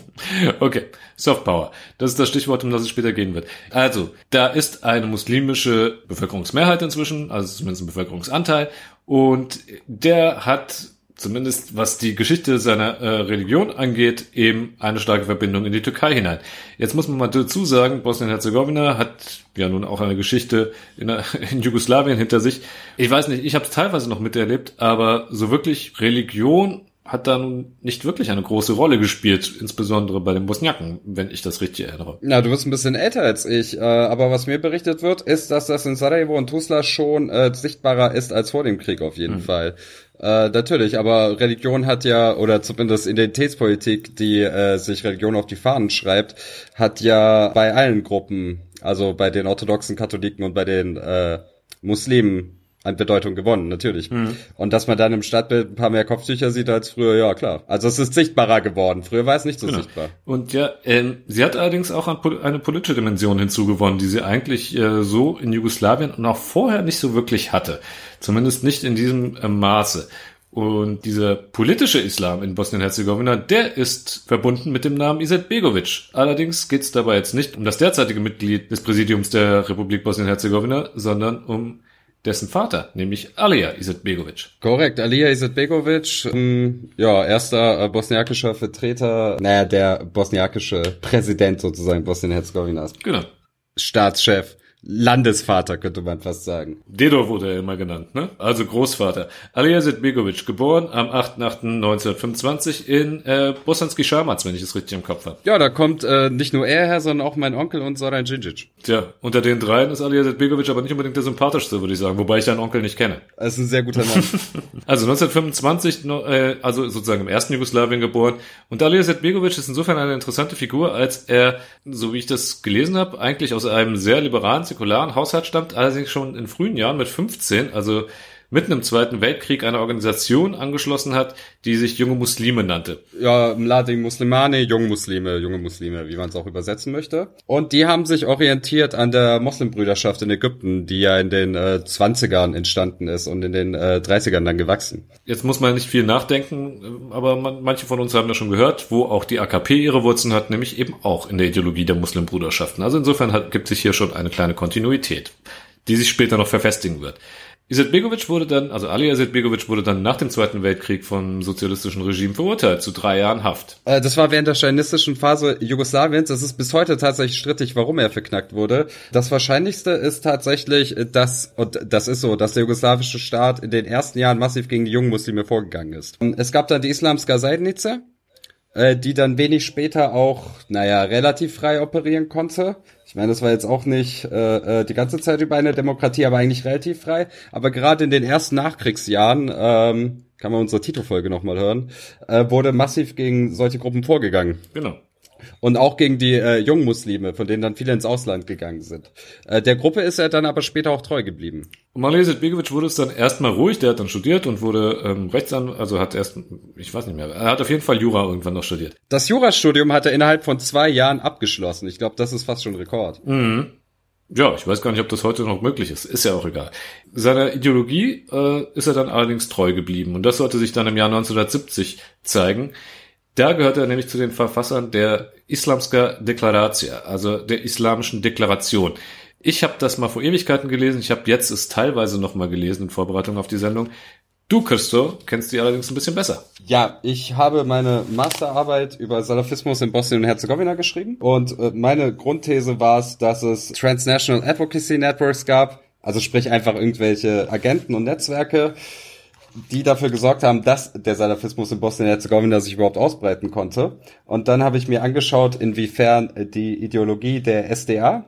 okay, Softpower. Das ist das Stichwort, um das es später gehen wird. Also, da ist eine muslimische Bevölkerungsmehrheit inzwischen, also zumindest ein Bevölkerungsanteil. Und der hat zumindest was die Geschichte seiner äh, Religion angeht, eben eine starke Verbindung in die Türkei hinein. Jetzt muss man mal dazu sagen, Bosnien-Herzegowina hat ja nun auch eine Geschichte in, in Jugoslawien hinter sich. Ich weiß nicht, ich habe es teilweise noch miterlebt, aber so wirklich Religion hat da nun nicht wirklich eine große Rolle gespielt, insbesondere bei den Bosniaken, wenn ich das richtig erinnere. Na, du bist ein bisschen älter als ich, äh, aber was mir berichtet wird, ist, dass das in Sarajevo und Tuzla schon äh, sichtbarer ist als vor dem Krieg auf jeden mhm. Fall. Äh, natürlich, aber Religion hat ja, oder zumindest Identitätspolitik, die äh, sich Religion auf die Fahnen schreibt, hat ja bei allen Gruppen, also bei den orthodoxen Katholiken und bei den äh, Muslimen an Bedeutung gewonnen, natürlich. Mhm. Und dass man dann im Stadtbild ein paar mehr Kopftücher sieht als früher, ja klar. Also es ist sichtbarer geworden. Früher war es nicht so genau. sichtbar. Und ja, ähm, sie hat allerdings auch eine politische Dimension hinzugewonnen, die sie eigentlich äh, so in Jugoslawien und auch vorher nicht so wirklich hatte. Zumindest nicht in diesem äh, Maße. Und dieser politische Islam in Bosnien-Herzegowina, der ist verbunden mit dem Namen Iset Begovic. Allerdings geht es dabei jetzt nicht um das derzeitige Mitglied des Präsidiums der Republik Bosnien-Herzegowina, sondern um dessen Vater, nämlich Alija Izetbegovic. Korrekt, Alija Izetbegovic, ähm, ja, erster äh, bosniakischer Vertreter, naja, der bosniakische Präsident sozusagen Bosnien-Herzegowinas. Genau. Staatschef. Landesvater, könnte man fast sagen. Dedo wurde er immer genannt, ne? Also Großvater. Alija Zetbegovic, geboren am 8.8.1925 in äh, Bosanski Scharmatz, wenn ich es richtig im Kopf habe. Ja, da kommt äh, nicht nur er her, sondern auch mein Onkel und Soran Djindjic. Tja, unter den dreien ist Alija Zetbegovic aber nicht unbedingt der sympathischste, würde ich sagen, wobei ich deinen Onkel nicht kenne. Das ist ein sehr guter Mann. also 1925, äh, also sozusagen im ersten Jugoslawien geboren. Und Alija Zetbegovic ist insofern eine interessante Figur, als er, so wie ich das gelesen habe, eigentlich aus einem sehr liberalen säkularen Haushalt stammt, allerdings schon in frühen Jahren mit 15, also mitten im Zweiten Weltkrieg eine Organisation angeschlossen hat, die sich Junge Muslime nannte. Ja, Mladi Muslimane, junge Muslime, junge Muslime, wie man es auch übersetzen möchte. Und die haben sich orientiert an der Moslembrüderschaft in Ägypten, die ja in den äh, 20ern entstanden ist und in den äh, 30ern dann gewachsen. Jetzt muss man nicht viel nachdenken, aber man, manche von uns haben das schon gehört, wo auch die AKP ihre Wurzeln hat, nämlich eben auch in der Ideologie der Muslimbrüderschaften. Also insofern hat, gibt sich hier schon eine kleine Kontinuität, die sich später noch verfestigen wird. Izetbegovic wurde dann, also Ali Izetbegovic wurde dann nach dem Zweiten Weltkrieg vom sozialistischen Regime verurteilt zu drei Jahren Haft. Äh, das war während der stalinistischen Phase Jugoslawiens. Es ist bis heute tatsächlich strittig, warum er verknackt wurde. Das Wahrscheinlichste ist tatsächlich, dass, und das ist so, dass der jugoslawische Staat in den ersten Jahren massiv gegen die jungen Muslime vorgegangen ist. Es gab dann die Islamska Seidnice, äh, die dann wenig später auch, naja, relativ frei operieren konnte. Ich meine, das war jetzt auch nicht äh, äh, die ganze Zeit über eine Demokratie, aber eigentlich relativ frei. Aber gerade in den ersten Nachkriegsjahren, ähm, kann man unsere Titelfolge nochmal hören, äh, wurde massiv gegen solche Gruppen vorgegangen. Genau. Und auch gegen die äh, jungen Muslime, von denen dann viele ins Ausland gegangen sind. Äh, der Gruppe ist er dann aber später auch treu geblieben. Und Malese Begovic wurde es dann erstmal ruhig, der hat dann studiert und wurde ähm, Rechtsanwalt, also hat erst, ich weiß nicht mehr, er hat auf jeden Fall Jura irgendwann noch studiert. Das Jurastudium hat er innerhalb von zwei Jahren abgeschlossen. Ich glaube, das ist fast schon Rekord. Mhm. Ja, ich weiß gar nicht, ob das heute noch möglich ist. Ist ja auch egal. Seiner Ideologie äh, ist er dann allerdings treu geblieben. Und das sollte sich dann im Jahr 1970 zeigen. Da gehört er nämlich zu den Verfassern der Islamska Deklaratia, also der islamischen Deklaration. Ich habe das mal vor Ewigkeiten gelesen. Ich habe jetzt es teilweise noch mal gelesen in Vorbereitung auf die Sendung. Du, Christo, kennst die allerdings ein bisschen besser. Ja, ich habe meine Masterarbeit über Salafismus in Bosnien und Herzegowina geschrieben und äh, meine Grundthese war es, dass es Transnational Advocacy Networks gab, also sprich einfach irgendwelche Agenten und Netzwerke, die dafür gesorgt haben, dass der Salafismus in Bosnien-Herzegowina sich überhaupt ausbreiten konnte. Und dann habe ich mir angeschaut, inwiefern die Ideologie der SDA,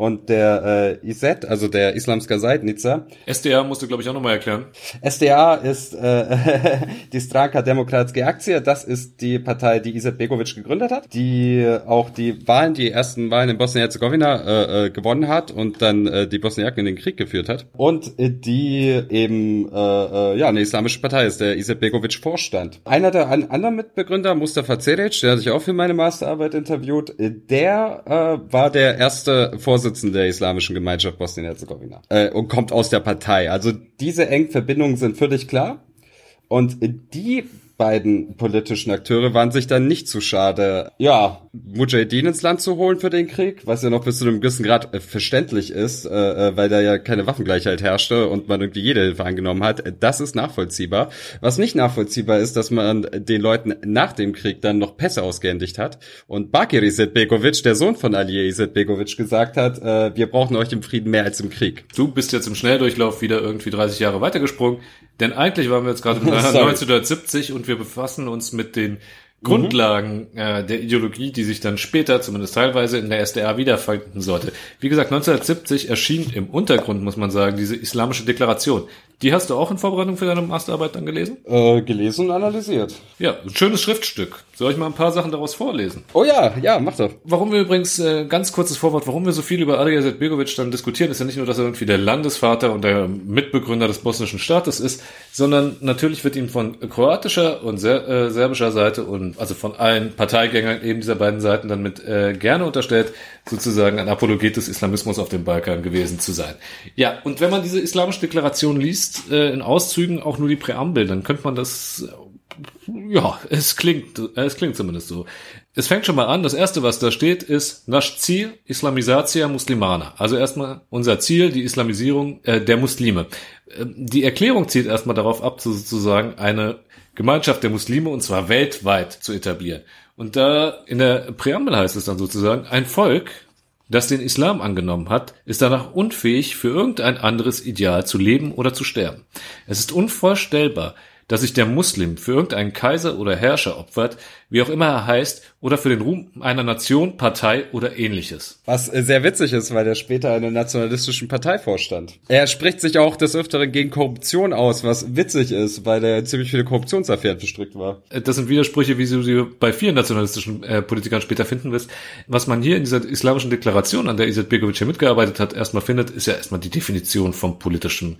und der äh, IZ, also der Islamska Seitnica. SDA musst du, glaube ich, auch nochmal erklären. SDA ist äh, die Stranka Demokratske Aktie. Das ist die Partei, die Izet Begovic gegründet hat, die auch die Wahlen, die ersten Wahlen in Bosnien-Herzegowina äh, äh, gewonnen hat und dann äh, die Bosniaken in den Krieg geführt hat. Und äh, die eben äh, äh, ja eine islamische Partei ist, der Izet Begovic Vorstand. Einer der an, anderen Mitbegründer, Mustafa Ceric, der hat sich auch für meine Masterarbeit interviewt, der äh, war der erste Vorsitzende Vorsitzende der Islamischen Gemeinschaft Bosnien-Herzegowina äh, und kommt aus der Partei. Also diese engen Verbindungen sind völlig klar. Und die beiden politischen Akteure waren sich dann nicht zu schade, ja, Mujahideen ins Land zu holen für den Krieg, was ja noch bis zu einem gewissen Grad äh, verständlich ist, äh, äh, weil da ja keine Waffengleichheit herrschte und man irgendwie jede Hilfe angenommen hat. Das ist nachvollziehbar. Was nicht nachvollziehbar ist, dass man den Leuten nach dem Krieg dann noch Pässe ausgehändigt hat und Bakir Izetbegovic, der Sohn von Ali Izetbegovic, gesagt hat, äh, wir brauchen euch im Frieden mehr als im Krieg. Du bist jetzt im Schnelldurchlauf wieder irgendwie 30 Jahre weitergesprungen, denn eigentlich waren wir jetzt gerade 1970 und wir befassen uns mit den Grundlagen mhm. äh, der Ideologie, die sich dann später, zumindest teilweise, in der SDR wiederfinden sollte. Wie gesagt, 1970 erschien im Untergrund, muss man sagen, diese islamische Deklaration. Die hast du auch in Vorbereitung für deine Masterarbeit dann gelesen? Äh, gelesen und analysiert. Ja, ein schönes Schriftstück. Soll ich mal ein paar Sachen daraus vorlesen? Oh ja, ja, mach doch. Warum wir übrigens, äh, ganz kurzes Vorwort, warum wir so viel über Ali Begovic dann diskutieren, ist ja nicht nur, dass er irgendwie der Landesvater und der Mitbegründer des bosnischen Staates ist, sondern natürlich wird ihm von kroatischer und ser äh, serbischer Seite und also von allen Parteigängern eben dieser beiden Seiten dann mit äh, gerne unterstellt, sozusagen ein Apologet des Islamismus auf dem Balkan gewesen zu sein. Ja, und wenn man diese islamische Deklaration liest, äh, in Auszügen auch nur die Präambel, dann könnte man das ja, es klingt, es klingt zumindest so. Es fängt schon mal an. Das erste, was da steht, ist Nasch Ziel Islamisatia Muslimana. Also erstmal unser Ziel, die Islamisierung äh, der Muslime. Äh, die Erklärung zielt erstmal darauf ab, sozusagen eine Gemeinschaft der Muslime und zwar weltweit zu etablieren. Und da in der Präambel heißt es dann sozusagen, ein Volk, das den Islam angenommen hat, ist danach unfähig, für irgendein anderes Ideal zu leben oder zu sterben. Es ist unvorstellbar, dass sich der Muslim für irgendeinen Kaiser oder Herrscher opfert, wie auch immer er heißt, oder für den Ruhm einer Nation, Partei oder ähnliches. Was äh, sehr witzig ist, weil er später einer nationalistischen Partei vorstand. Er spricht sich auch des Öfteren gegen Korruption aus, was witzig ist, weil er ziemlich viele Korruptionsaffären verstrickt war. Äh, das sind Widersprüche, wie du sie bei vielen nationalistischen äh, Politikern später finden wirst. Was man hier in dieser islamischen Deklaration, an der Iset Begovic hier mitgearbeitet hat, erstmal findet, ist ja erstmal die Definition vom politischen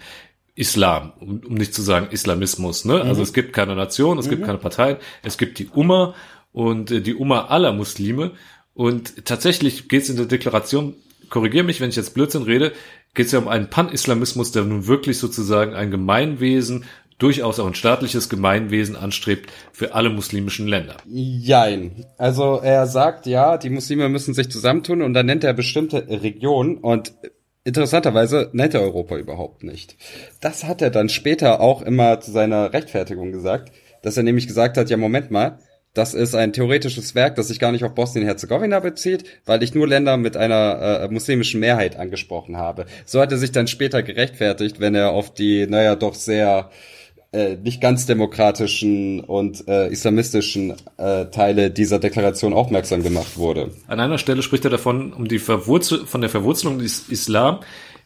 Islam, um, um nicht zu sagen Islamismus. Ne? Also mhm. Also es gibt keine Nation, es mhm. gibt keine Parteien, es gibt die Umma und äh, die Umma aller Muslime. Und tatsächlich geht es in der Deklaration, korrigiere mich, wenn ich jetzt Blödsinn rede, geht es ja um einen Pan-Islamismus, der nun wirklich sozusagen ein Gemeinwesen durchaus auch ein staatliches Gemeinwesen anstrebt für alle muslimischen Länder. Jein. Also er sagt, ja, die Muslime müssen sich zusammentun und dann nennt er bestimmte Regionen und Interessanterweise nennt er Europa überhaupt nicht. Das hat er dann später auch immer zu seiner Rechtfertigung gesagt, dass er nämlich gesagt hat, ja Moment mal, das ist ein theoretisches Werk, das sich gar nicht auf Bosnien-Herzegowina bezieht, weil ich nur Länder mit einer äh, muslimischen Mehrheit angesprochen habe. So hat er sich dann später gerechtfertigt, wenn er auf die, naja, doch sehr äh, nicht ganz demokratischen und äh, islamistischen äh, Teile dieser Deklaration aufmerksam gemacht wurde. An einer Stelle spricht er davon, um die Verwurzel von der Verwurzelung des Islam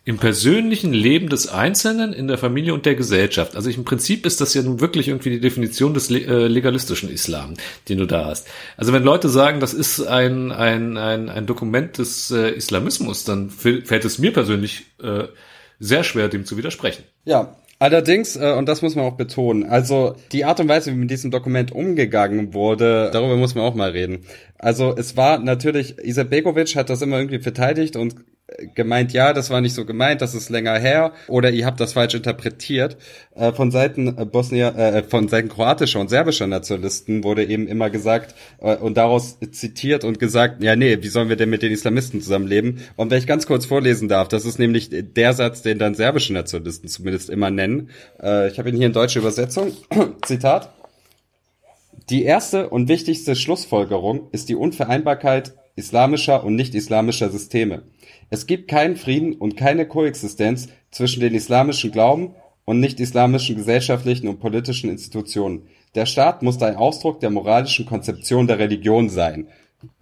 im persönlichen Leben des Einzelnen, in der Familie und der Gesellschaft. Also ich, im Prinzip ist das ja nun wirklich irgendwie die Definition des äh, legalistischen Islam, den du da hast. Also wenn Leute sagen, das ist ein, ein, ein, ein Dokument des äh, Islamismus, dann fällt es mir persönlich äh, sehr schwer, dem zu widersprechen. Ja, Allerdings, äh, und das muss man auch betonen, also die Art und Weise, wie mit diesem Dokument umgegangen wurde, darüber muss man auch mal reden. Also es war natürlich, Izetbegovic hat das immer irgendwie verteidigt und gemeint, ja, das war nicht so gemeint, das ist länger her oder ihr habt das falsch interpretiert. Äh, von Seiten äh, Bosnier, äh, von Seiten kroatischer und serbischer Nationalisten wurde eben immer gesagt äh, und daraus zitiert und gesagt, ja, nee, wie sollen wir denn mit den Islamisten zusammenleben? Und wenn ich ganz kurz vorlesen darf, das ist nämlich der Satz, den dann serbische Nationalisten zumindest immer nennen. Äh, ich habe ihn hier in deutscher Übersetzung. Zitat. Die erste und wichtigste Schlussfolgerung ist die Unvereinbarkeit islamischer und nicht-islamischer Systeme. Es gibt keinen Frieden und keine Koexistenz zwischen den islamischen Glauben und nicht-islamischen gesellschaftlichen und politischen Institutionen. Der Staat muss ein Ausdruck der moralischen Konzeption der Religion sein.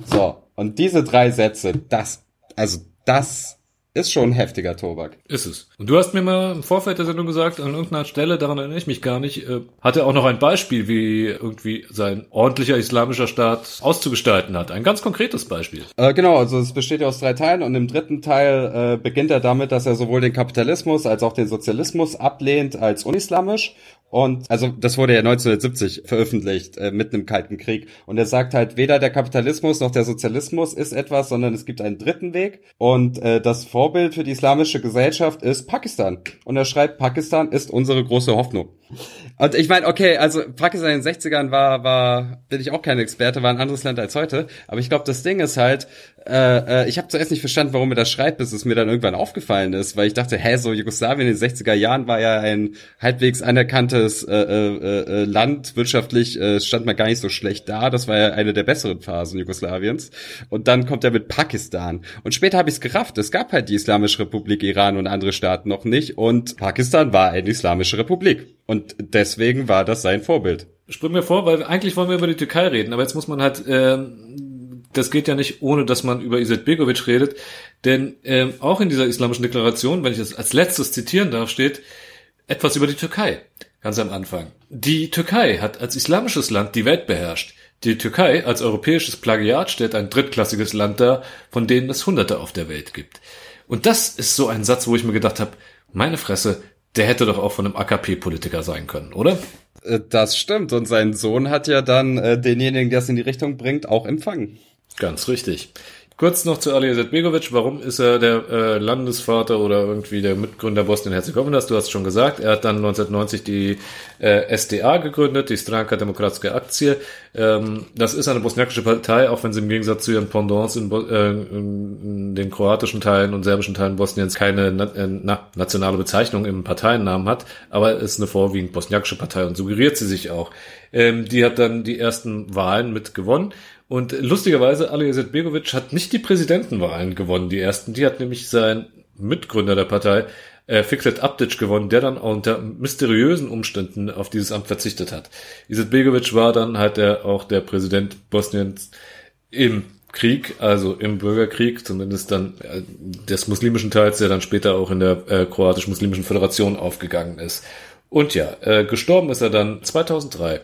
So, und diese drei Sätze, das, also das ist schon ein heftiger Tobak. Ist es. Und du hast mir mal im Vorfeld der Sendung gesagt, an irgendeiner Stelle, daran erinnere ich mich gar nicht, äh, hat er auch noch ein Beispiel, wie irgendwie sein ordentlicher islamischer Staat auszugestalten hat. Ein ganz konkretes Beispiel. Äh, genau, also es besteht ja aus drei Teilen und im dritten Teil äh, beginnt er damit, dass er sowohl den Kapitalismus als auch den Sozialismus ablehnt als unislamisch und also das wurde ja 1970 veröffentlicht, äh, mitten im Kalten Krieg. Und er sagt halt, weder der Kapitalismus noch der Sozialismus ist etwas, sondern es gibt einen dritten Weg. Und äh, das Vorbild für die islamische Gesellschaft ist Pakistan. Und er schreibt, Pakistan ist unsere große Hoffnung. Und ich meine, okay, also Pakistan in den 60ern war, war, bin ich auch kein Experte, war ein anderes Land als heute. Aber ich glaube, das Ding ist halt, äh, äh, ich habe zuerst nicht verstanden, warum er das schreibt, bis es mir dann irgendwann aufgefallen ist, weil ich dachte, hä, so Jugoslawien in den 60er Jahren war ja ein halbwegs anerkanntes äh, äh, äh, Land, wirtschaftlich äh, stand man gar nicht so schlecht da, das war ja eine der besseren Phasen Jugoslawiens. Und dann kommt er mit Pakistan. Und später habe ich es gerafft, es gab halt die Islamische Republik Iran und andere Staaten noch nicht und Pakistan war eine islamische Republik. Und deswegen war das sein Vorbild. Spring mir vor, weil eigentlich wollen wir über die Türkei reden, aber jetzt muss man halt äh, das geht ja nicht, ohne dass man über Iset Begovic redet. Denn ähm, auch in dieser islamischen Deklaration, wenn ich das als letztes zitieren darf, steht etwas über die Türkei. Ganz am Anfang. Die Türkei hat als islamisches Land die Welt beherrscht. Die Türkei als europäisches Plagiat stellt ein drittklassiges Land dar, von denen es Hunderte auf der Welt gibt. Und das ist so ein Satz, wo ich mir gedacht habe, meine Fresse, der hätte doch auch von einem AKP-Politiker sein können, oder? Äh, das stimmt. Und sein Sohn hat ja dann äh, denjenigen, der es in die Richtung bringt, auch empfangen. Ganz richtig. Kurz noch zu Ali Izetbegovic. Warum ist er der äh, Landesvater oder irgendwie der Mitgründer Bosnien-Herzegowinas? Du hast schon gesagt, er hat dann 1990 die äh, SDA gegründet, die Stranka Demokratske Aktie. Ähm, das ist eine bosniakische Partei, auch wenn sie im Gegensatz zu ihren Pendants in, äh, in den kroatischen Teilen und serbischen Teilen Bosniens keine na, äh, na, nationale Bezeichnung im Parteiennamen hat, aber ist eine vorwiegend bosniakische Partei und suggeriert sie sich auch. Ähm, die hat dann die ersten Wahlen mit gewonnen und lustigerweise, Ali Izetbegovic hat nicht die Präsidentenwahlen gewonnen, die ersten. Die hat nämlich sein Mitgründer der Partei, äh, Fikret Abdic, gewonnen, der dann unter mysteriösen Umständen auf dieses Amt verzichtet hat. Izetbegovic war dann halt der, auch der Präsident Bosniens im Krieg, also im Bürgerkrieg, zumindest dann äh, des muslimischen Teils, der dann später auch in der äh, kroatisch-muslimischen Föderation aufgegangen ist. Und ja, äh, gestorben ist er dann 2003.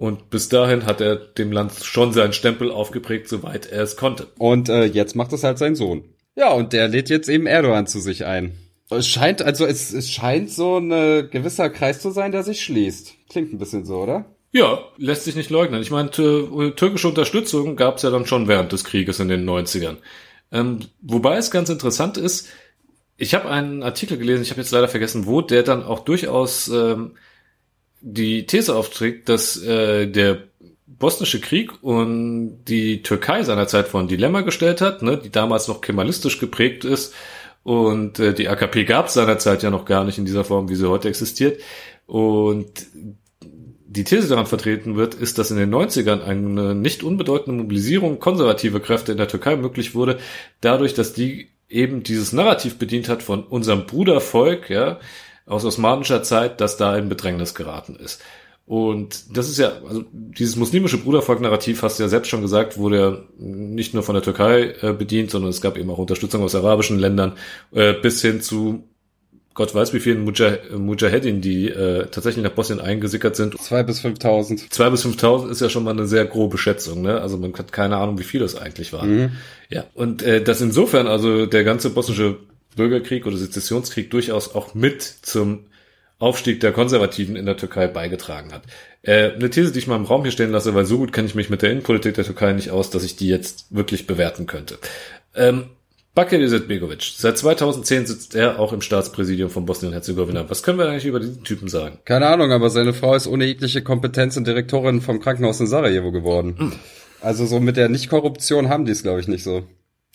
Und bis dahin hat er dem Land schon seinen Stempel aufgeprägt, soweit er es konnte. Und äh, jetzt macht es halt sein Sohn. Ja, und der lädt jetzt eben Erdogan zu sich ein. Es scheint, also es, es scheint so ein gewisser Kreis zu sein, der sich schließt. Klingt ein bisschen so, oder? Ja, lässt sich nicht leugnen. Ich meine, türkische Unterstützung gab es ja dann schon während des Krieges in den 90ern. Ähm, wobei es ganz interessant ist, ich habe einen Artikel gelesen, ich habe jetzt leider vergessen, wo der dann auch durchaus ähm, die These aufträgt, dass äh, der bosnische Krieg und die Türkei seinerzeit vor ein Dilemma gestellt hat, ne, die damals noch kemalistisch geprägt ist und äh, die AKP gab es seinerzeit ja noch gar nicht in dieser Form, wie sie heute existiert. Und die These daran vertreten wird, ist, dass in den 90ern eine nicht unbedeutende Mobilisierung konservativer Kräfte in der Türkei möglich wurde, dadurch, dass die eben dieses Narrativ bedient hat von unserem Brudervolk, ja, aus osmanischer Zeit, das da in Bedrängnis geraten ist. Und das ist ja, also dieses muslimische Brudervolk-Narrativ, hast du ja selbst schon gesagt, wurde ja nicht nur von der Türkei äh, bedient, sondern es gab eben auch Unterstützung aus arabischen Ländern äh, bis hin zu Gott weiß, wie vielen Mujah Mujahedin, die äh, tatsächlich nach Bosnien eingesickert sind. Zwei bis fünftausend. Zwei bis fünftausend ist ja schon mal eine sehr grobe Schätzung, ne? Also man hat keine Ahnung, wie viele es eigentlich waren. Mhm. Ja, und äh, dass insofern also der ganze bosnische Bürgerkrieg oder Sezessionskrieg durchaus auch mit zum Aufstieg der Konservativen in der Türkei beigetragen hat. Äh, eine These, die ich mal im Raum hier stehen lasse, weil so gut kenne ich mich mit der Innenpolitik der Türkei nicht aus, dass ich die jetzt wirklich bewerten könnte. Ähm, Bakir Izetbegovic. Seit 2010 sitzt er auch im Staatspräsidium von Bosnien-Herzegowina. Was können wir eigentlich über diesen Typen sagen? Keine Ahnung, aber seine Frau ist ohne jegliche Kompetenz und Direktorin vom Krankenhaus in Sarajevo geworden. Hm. Also so mit der Nicht-Korruption haben die es, glaube ich, nicht so.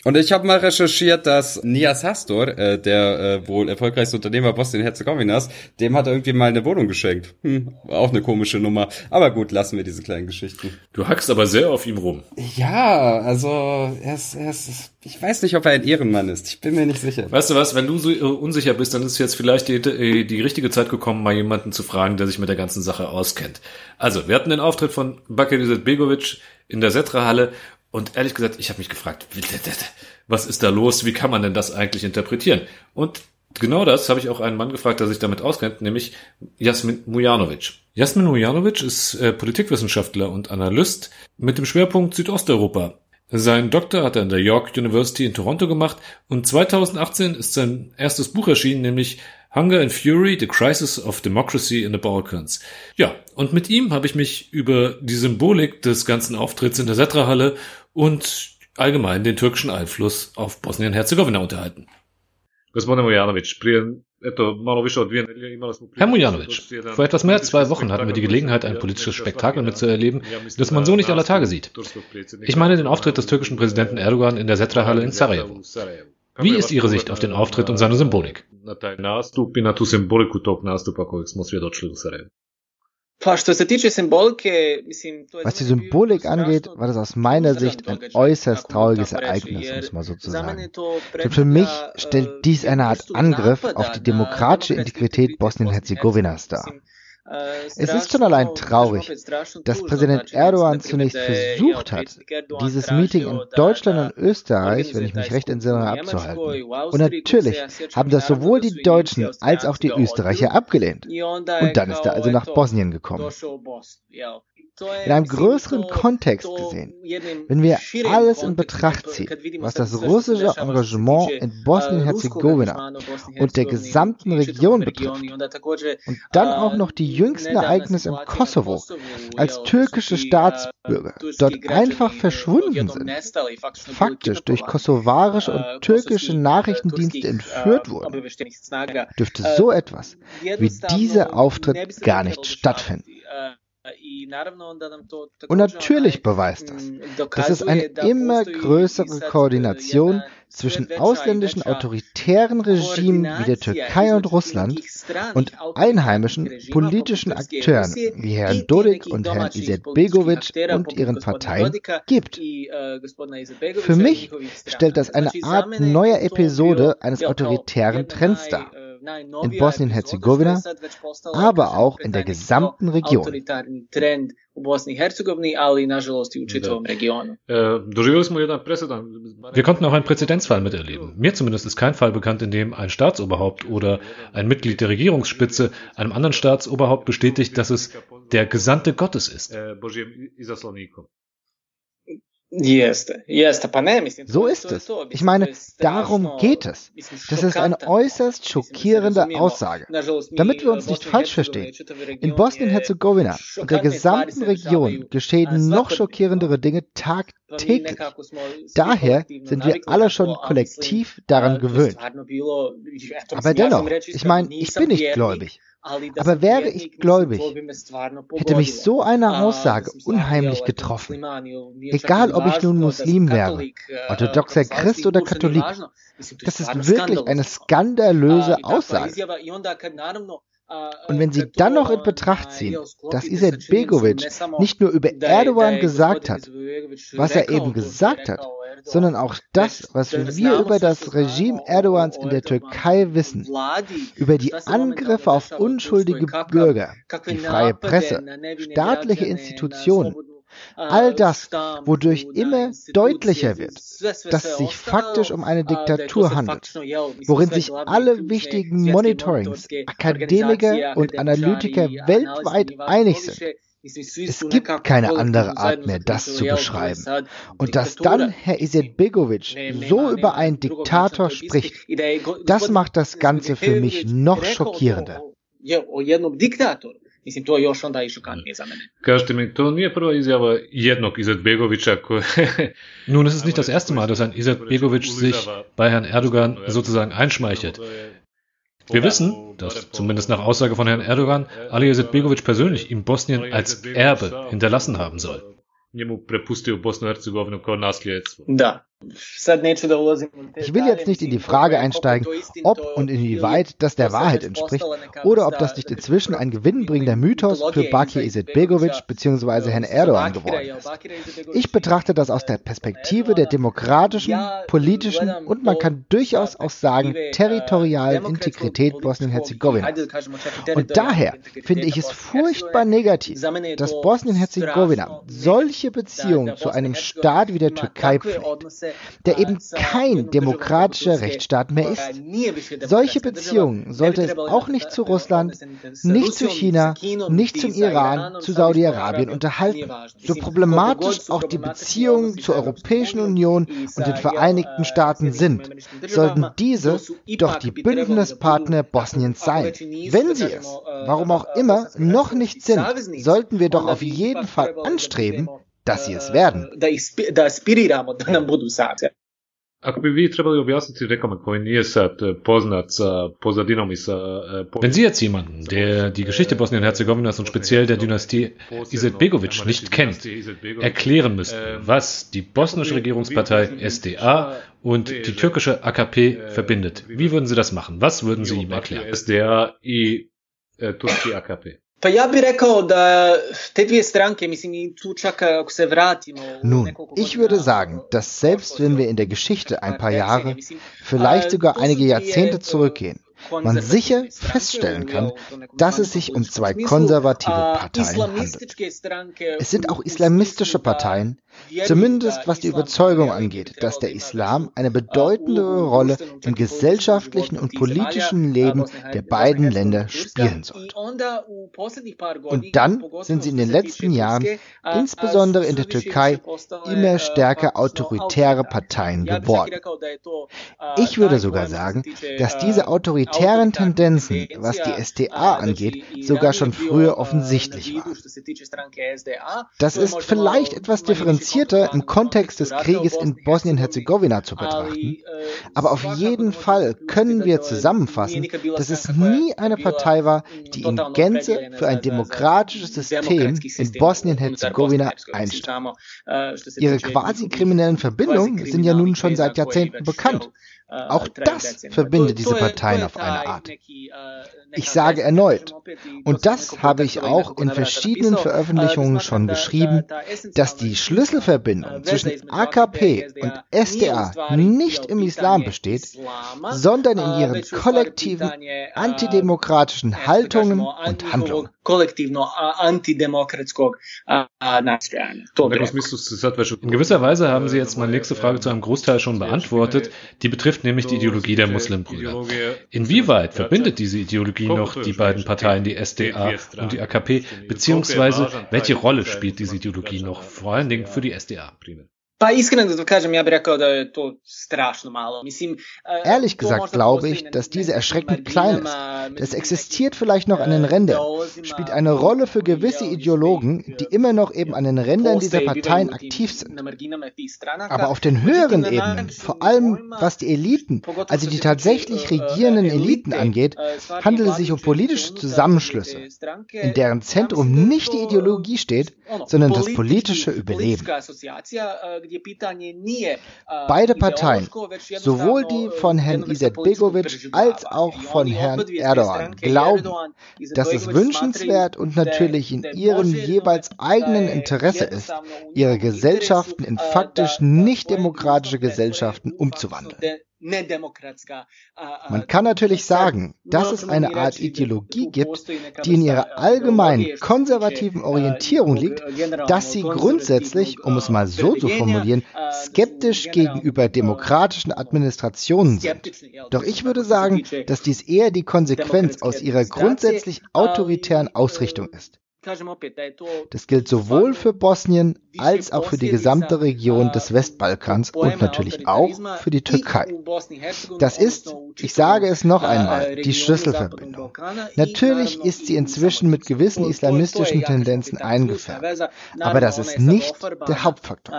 Und ich habe mal recherchiert, dass Nias Hastor, äh, der äh, wohl erfolgreichste Unternehmer Bosnien-Herzegowinas, dem hat er irgendwie mal eine Wohnung geschenkt. Hm, auch eine komische Nummer. Aber gut, lassen wir diese kleinen Geschichten. Du hackst aber sehr auf ihm rum. Ja, also er ist, er ist, ich weiß nicht, ob er ein Ehrenmann ist. Ich bin mir nicht sicher. Weißt du was, wenn du so unsicher bist, dann ist jetzt vielleicht die, die, die richtige Zeit gekommen, mal jemanden zu fragen, der sich mit der ganzen Sache auskennt. Also, wir hatten den Auftritt von Bakir Begovic in der Setra-Halle und ehrlich gesagt, ich habe mich gefragt, was ist da los? Wie kann man denn das eigentlich interpretieren? Und genau das habe ich auch einen Mann gefragt, der sich damit auskennt, nämlich Jasmin Mujanovic. Jasmin Mujanovic ist äh, Politikwissenschaftler und Analyst mit dem Schwerpunkt Südosteuropa. Sein Doktor hat er an der York University in Toronto gemacht und 2018 ist sein erstes Buch erschienen, nämlich Hunger and Fury, The Crisis of Democracy in the Balkans. Ja, und mit ihm habe ich mich über die Symbolik des ganzen Auftritts in der Setra-Halle und allgemein den türkischen Einfluss auf Bosnien-Herzegowina unterhalten. Herr Mujanovic, vor etwas mehr als zwei Wochen hatten wir die Gelegenheit, ein politisches Spektakel mitzuerleben, das man so nicht aller Tage sieht. Ich meine den Auftritt des türkischen Präsidenten Erdogan in der Setra-Halle in Sarajevo. Wie ist Ihre Sicht auf den Auftritt und seine Symbolik? Was die Symbolik angeht, war das aus meiner Sicht ein äußerst trauriges Ereignis, um es mal so zu sagen. Denn für mich stellt dies eine Art Angriff auf die demokratische Integrität Bosnien-Herzegowinas dar. Es ist schon allein traurig, dass Präsident Erdogan zunächst versucht hat, dieses Meeting in Deutschland und Österreich, wenn ich mich recht entsinne, abzuhalten. Und natürlich haben das sowohl die Deutschen als auch die Österreicher abgelehnt. Und dann ist er also nach Bosnien gekommen in einem größeren Kontext gesehen, wenn wir alles in Betracht ziehen, was das russische Engagement in Bosnien-Herzegowina und der gesamten Region betrifft, und dann auch noch die jüngsten Ereignisse im Kosovo, als türkische Staatsbürger dort einfach verschwunden sind, faktisch durch kosovarische und türkische Nachrichtendienste entführt wurden, dürfte so etwas wie dieser Auftritt gar nicht stattfinden. Und natürlich beweist das, dass es eine immer größere Koordination zwischen ausländischen autoritären Regimen wie der Türkei und Russland und einheimischen politischen Akteuren wie Herrn Dodik und Herrn Izetbegovic und ihren Parteien gibt. Für mich stellt das eine Art neuer Episode eines autoritären Trends dar in Bosnien-Herzegowina, aber auch in der gesamten Region. Äh, Wir konnten auch einen Präzedenzfall miterleben. Mir zumindest ist kein Fall bekannt, in dem ein Staatsoberhaupt oder ein Mitglied der Regierungsspitze einem anderen Staatsoberhaupt bestätigt, dass es der Gesandte Gottes ist. Äh, so ist es. Ich meine, darum geht es. Das ist eine äußerst schockierende Aussage. Damit wir uns nicht falsch verstehen, in Bosnien-Herzegowina und der gesamten Region geschehen noch schockierendere Dinge tagtäglich. Daher sind wir alle schon kollektiv daran gewöhnt. Aber dennoch, ich meine, ich bin nicht gläubig. Aber wäre ich gläubig, hätte mich so eine Aussage unheimlich getroffen. Egal, ob ich nun Muslim wäre, orthodoxer Christ oder Katholik. Das ist wirklich eine skandalöse Aussage. Und wenn Sie dann noch in Betracht ziehen, dass Iset Begovic nicht nur über Erdogan gesagt hat, was er eben gesagt hat, sondern auch das, was wir über das Regime Erdogans in der Türkei wissen, über die Angriffe auf unschuldige Bürger, die freie Presse, staatliche Institutionen, all das, wodurch immer deutlicher wird, dass es sich faktisch um eine Diktatur handelt, worin sich alle wichtigen Monitorings, Akademiker und Analytiker weltweit einig sind. Es gibt keine andere Art mehr, das zu beschreiben. Und dass dann Herr Izetbegovic so über einen Diktator spricht, das macht das Ganze für mich noch schockierender. Mislim, to je još onda i šokantnije za mene. Kažete mi, to nije prva izjava jednog Izetbegovića koje... Nun, es ist nicht das erste Mal, dass ein Izetbegovic sich bei Herrn Erdogan sozusagen einschmeichelt. Wir wissen, dass zumindest nach Aussage von Herrn Erdogan Ali Izetbegovic persönlich ihm Bosnien als Erbe hinterlassen haben soll. Njemu prepustio Bosnu Herzegovinu kao nasljedstvo. Da. Ich will jetzt nicht in die Frage einsteigen, ob und inwieweit das der Wahrheit entspricht oder ob das nicht inzwischen ein gewinnbringender Mythos für Bakir Izetbegovic bzw. Herrn Erdogan geworden ist. Ich betrachte das aus der Perspektive der demokratischen, politischen und man kann durchaus auch sagen territorialen Integrität Bosnien-Herzegowinas. Und daher finde ich es furchtbar negativ, dass Bosnien-Herzegowina solche Beziehungen zu einem Staat wie der Türkei pflegt der eben kein demokratischer Rechtsstaat mehr ist. Solche Beziehungen sollte es auch nicht zu Russland, nicht zu China, nicht zum Iran, zu Saudi-Arabien unterhalten. So problematisch auch die Beziehungen zur Europäischen Union und den Vereinigten Staaten sind, sollten diese doch die Bündnispartner Bosniens sein. Wenn sie es, warum auch immer, noch nicht sind, sollten wir doch auf jeden Fall anstreben, dass sie es werden. Da aspiriramo da nam budu same. Ako bi vi trebali objasniti nekome koji nije sad poznat sa pozadinom i sa... Wenn Sie jetzt jemanden, der die Geschichte Bosnien-Herzegowinas und speziell der Dynastie Izetbegovic nicht kennt, erklären müssten, was die bosnische Regierungspartei SDA und die türkische AKP verbindet. Wie würden Sie das machen? Was würden Sie ihm erklären? SDA i turski AKP. Pa ja bih rekao da te dvije stranke, mislim tu čak ako se vratimo... Nun, ich würde sagen, dass selbst wenn wir in der Geschichte ein paar Jahre, vielleicht sogar einige Jahrzehnte zurückgehen, man sicher feststellen kann, dass es sich um zwei konservative Parteien handelt. Es sind auch islamistische Parteien, zumindest was die Überzeugung angeht, dass der Islam eine bedeutendere Rolle im gesellschaftlichen und politischen Leben der beiden Länder spielen sollte. Und dann sind sie in den letzten Jahren, insbesondere in der Türkei, immer stärker autoritäre Parteien geworden. Ich würde sogar sagen, dass diese autoritären Tendenzen, was die SDA angeht, sogar schon früher offensichtlich waren. Das ist vielleicht etwas differenziert differenzierter im Kontext des Krieges in Bosnien-Herzegowina zu betrachten. Aber auf jeden Fall können wir zusammenfassen, dass es nie eine Partei war, die in Gänze für ein demokratisches System in Bosnien-Herzegowina einstand. Ihre quasi kriminellen Verbindungen sind ja nun schon seit Jahrzehnten bekannt. Auch das verbindet diese Parteien auf eine Art. Ich sage erneut, und das habe ich auch in verschiedenen Veröffentlichungen schon geschrieben, dass die Schlüsselverbindung zwischen AKP und SDA nicht im Islam besteht, sondern in ihren kollektiven antidemokratischen Haltungen und Handlungen. In gewisser Weise haben Sie jetzt meine nächste Frage zu einem Großteil schon beantwortet. Die betrifft nämlich die Ideologie der Muslimbrüder. Inwieweit verbindet diese Ideologie noch die beiden Parteien, die SDA und die AKP, beziehungsweise welche Rolle spielt diese Ideologie noch, vor allen Dingen für die SDA? Pa iskreno da kažem, ja bih rekao da je to strašno malo. Mislim, Ehrlich gesagt glaube ich, dass diese erschreckend klein ist. Es existiert vielleicht noch an den Rändern, spielt eine Rolle für gewisse Ideologen, die immer noch eben an den Rändern dieser Parteien aktiv sind. Aber auf den höheren Ebenen, vor allem was die Eliten, also die tatsächlich regierenden Eliten angeht, handelt es sich um politische Zusammenschlüsse, in deren Zentrum nicht die Ideologie steht, sondern das politische Überleben. Beide Parteien, sowohl die von Herrn Izetbegovic als auch von Herrn Erdogan, glauben, dass es wünschenswert und natürlich in ihrem jeweils eigenen Interesse ist, ihre Gesellschaften in faktisch nicht demokratische Gesellschaften umzuwandeln. Man kann natürlich sagen, dass es eine Art Ideologie gibt, die in ihrer allgemeinen konservativen Orientierung liegt, dass sie grundsätzlich, um es mal so zu formulieren, skeptisch gegenüber demokratischen Administrationen sind. Doch ich würde sagen, dass dies eher die Konsequenz aus ihrer grundsätzlich autoritären Ausrichtung ist. Das gilt sowohl für Bosnien als auch für die gesamte Region des Westbalkans und natürlich auch für die Türkei. Das ist, ich sage es noch einmal, die Schlüsselverbindung. Natürlich ist sie inzwischen mit gewissen islamistischen Tendenzen eingefärbt, aber das ist nicht der Hauptfaktor.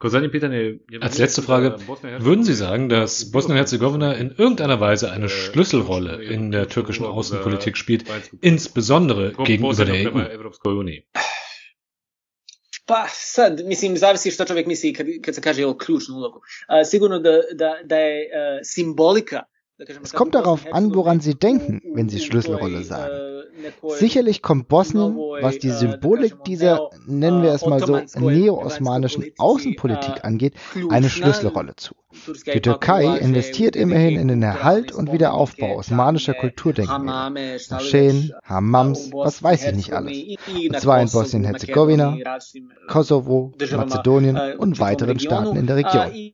Als letzte Frage, würden Sie sagen, dass Bosnien-Herzegowina in irgendeiner Weise eine Schlüsselrolle in der türkischen Außenpolitik spielt, insbesondere gegenüber der EU? Pa sad, mislim, zavisi šta čovjek misli kad, kad se kaže o ključnu ulogu. Uh, sigurno da, da, da je uh, simbolika Es kommt darauf an, woran Sie denken, wenn Sie Schlüsselrolle sagen. Sicherlich kommt Bosnien, was die Symbolik dieser, nennen wir es mal so, neo-osmanischen Außenpolitik angeht, eine Schlüsselrolle zu. Die Türkei investiert immerhin in den Erhalt und Wiederaufbau osmanischer Kulturdenkmäler, Moscheen, Hammams, was weiß ich nicht alles. Und zwar in Bosnien-Herzegowina, Kosovo, Mazedonien und weiteren Staaten in der Region.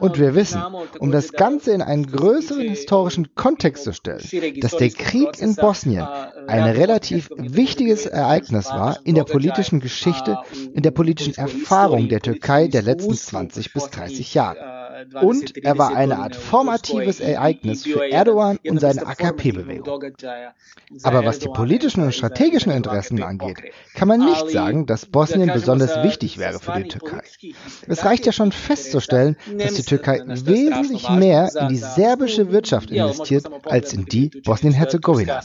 Und wir wissen, um das Ganze in einen größeren historischen Kontext zu stellen, dass der Krieg in Bosnien ein relativ wichtiges Ereignis war in der politischen Geschichte, in der politischen Erfahrung der Türkei der letzten 20 bis 30 Jahre. Und er war eine Art formatives Ereignis für Erdogan und seine AKP-Bewegung. Aber was die politischen und strategischen Interessen angeht, kann man nicht sagen, dass Bosnien besonders wichtig wäre für die Türkei. Es reicht ja schon festzustellen, dass die Türkei wesentlich mehr in die serbische Wirtschaft investiert als in die Bosnien-Herzegowina.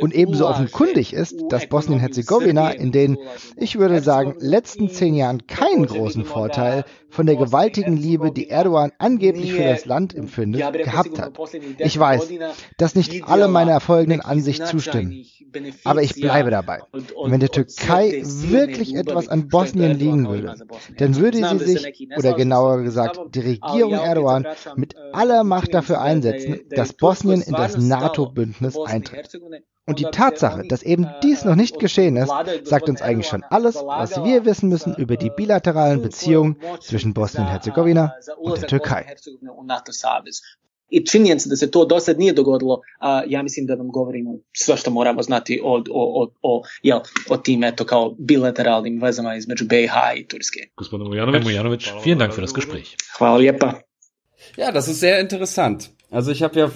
Und ebenso offenkundig ist, dass Bosnien-Herzegowina in den, ich würde sagen, letzten zehn Jahren keinen großen Vorteil von der gewaltigen Liebe, die Erdogan angeblich für das Land empfindet, gehabt hat. Ich weiß, dass nicht alle meiner erfolgenden Ansicht zustimmen, aber ich bleibe dabei. Und wenn der Türkei wirklich etwas an Bosnien liegen würde, dann würde sie sich, oder genauer gesagt, die Regierung Erdogan mit aller Macht dafür einsetzen, dass Bosnien in das NATO-Bündnis eintritt. Und die Tatsache, dass eben dies noch nicht geschehen ist, sagt uns eigentlich schon alles, was wir wissen müssen über die bilateralen Beziehungen zwischen Bosnien-Herzegowina und der Türkei. I činjenica da se to do sad nije dogodilo, a, ja mislim da nam govorimo sve što moramo znati o, o, o, o, jel, o tim eto kao bilateralnim vezama između BiH i Turske. Gospodin Mujanovic, Mujanovic vielen Dank für das Gespräch. Hvala lijepa. Ja, das ist sehr interessant. Also ich habe ja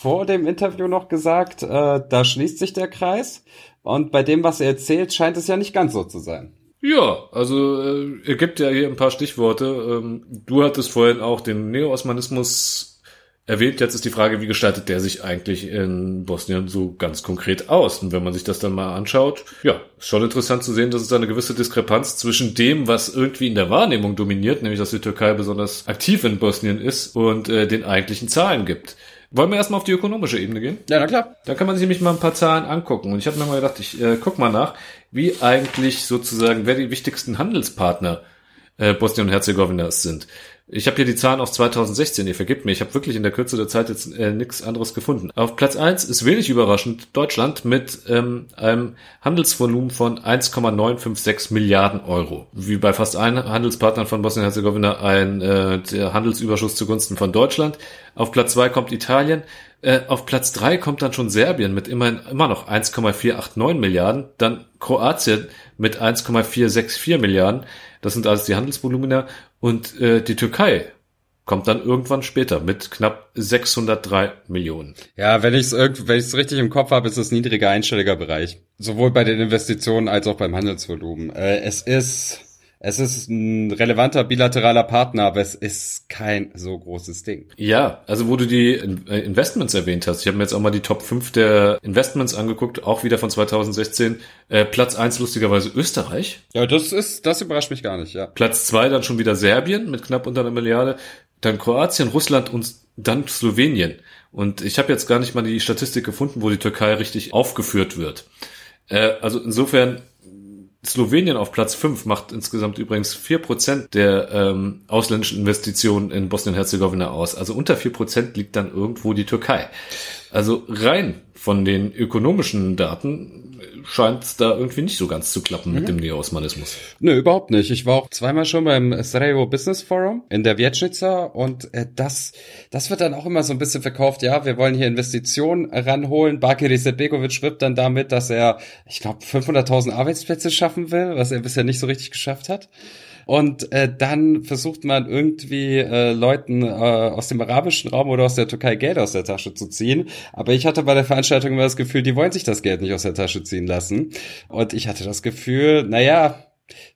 vor dem Interview noch gesagt, äh, da schließt sich der Kreis. Und bei dem, was er erzählt, scheint es ja nicht ganz so zu sein. Ja, also äh, er gibt ja hier ein paar Stichworte. Ähm, du hattest vorhin auch den Neo-Osmanismus erwähnt. Jetzt ist die Frage, wie gestaltet der sich eigentlich in Bosnien so ganz konkret aus? Und wenn man sich das dann mal anschaut, ja, ist schon interessant zu sehen, dass es da eine gewisse Diskrepanz zwischen dem, was irgendwie in der Wahrnehmung dominiert, nämlich dass die Türkei besonders aktiv in Bosnien ist, und äh, den eigentlichen Zahlen gibt. Wollen wir erstmal auf die ökonomische Ebene gehen? Ja, na klar. Da kann man sich nämlich mal ein paar Zahlen angucken. Und ich habe mir mal gedacht, ich äh, guck mal nach, wie eigentlich sozusagen, wer die wichtigsten Handelspartner äh, Bosnien und Herzegowinas sind. Ich habe hier die Zahlen aus 2016, ihr vergibt mir, ich habe wirklich in der Kürze der Zeit jetzt äh, nichts anderes gefunden. Auf Platz eins ist wenig überraschend Deutschland mit ähm, einem Handelsvolumen von 1,956 Milliarden Euro. Wie bei fast allen Handelspartnern von Bosnien-Herzegowina ein äh, Handelsüberschuss zugunsten von Deutschland. Auf Platz zwei kommt Italien. Äh, auf Platz drei kommt dann schon Serbien mit immerhin immer noch 1,489 Milliarden. Dann Kroatien mit 1,464 Milliarden. Das sind alles die Handelsvolumina. Und äh, die Türkei kommt dann irgendwann später mit knapp 603 Millionen. Ja, wenn ich es wenn ich's richtig im Kopf habe, ist es niedriger einstelliger Bereich. Sowohl bei den Investitionen als auch beim Handelsvolumen. Äh, es ist Es ist ein relevanter bilateraler Partner, aber es ist kein so großes Ding. Ja, also wo du die äh, Investments erwähnt hast, ich habe mir jetzt auch mal die Top 5 der Investments angeguckt, auch wieder von 2016. Äh, Platz 1 lustigerweise Österreich. Ja, das ist, das überrascht mich gar nicht, ja. Platz 2 dann schon wieder Serbien mit knapp unter einer Milliarde, dann Kroatien, Russland und dann Slowenien. Und ich habe jetzt gar nicht mal die Statistik gefunden, wo die Türkei richtig aufgeführt wird. Äh, also insofern Slowenien auf Platz 5 macht insgesamt übrigens 4% der ähm, ausländischen Investitionen in Bosnien-Herzegowina aus. Also unter 4% liegt dann irgendwo die Türkei. Also rein von den ökonomischen Daten scheint es da irgendwie nicht so ganz zu klappen mhm. mit dem Neoosmanismus. Nö, überhaupt nicht. Ich war auch zweimal schon beim Sarajevo Business Forum in der Vietschnitza und äh, das, das wird dann auch immer so ein bisschen verkauft. Ja, wir wollen hier Investitionen ranholen. Bakir Izetbegovic wirbt dann damit, dass er, ich glaube, 500.000 Arbeitsplätze schaffen will, was er bisher nicht so richtig geschafft hat. Und äh, dann versucht man irgendwie äh, Leuten äh, aus dem arabischen Raum oder aus der Türkei Geld aus der Tasche zu ziehen. Aber ich hatte bei der Veranstaltung immer das Gefühl, die wollen sich das Geld nicht aus der Tasche ziehen lassen. Und ich hatte das Gefühl, naja,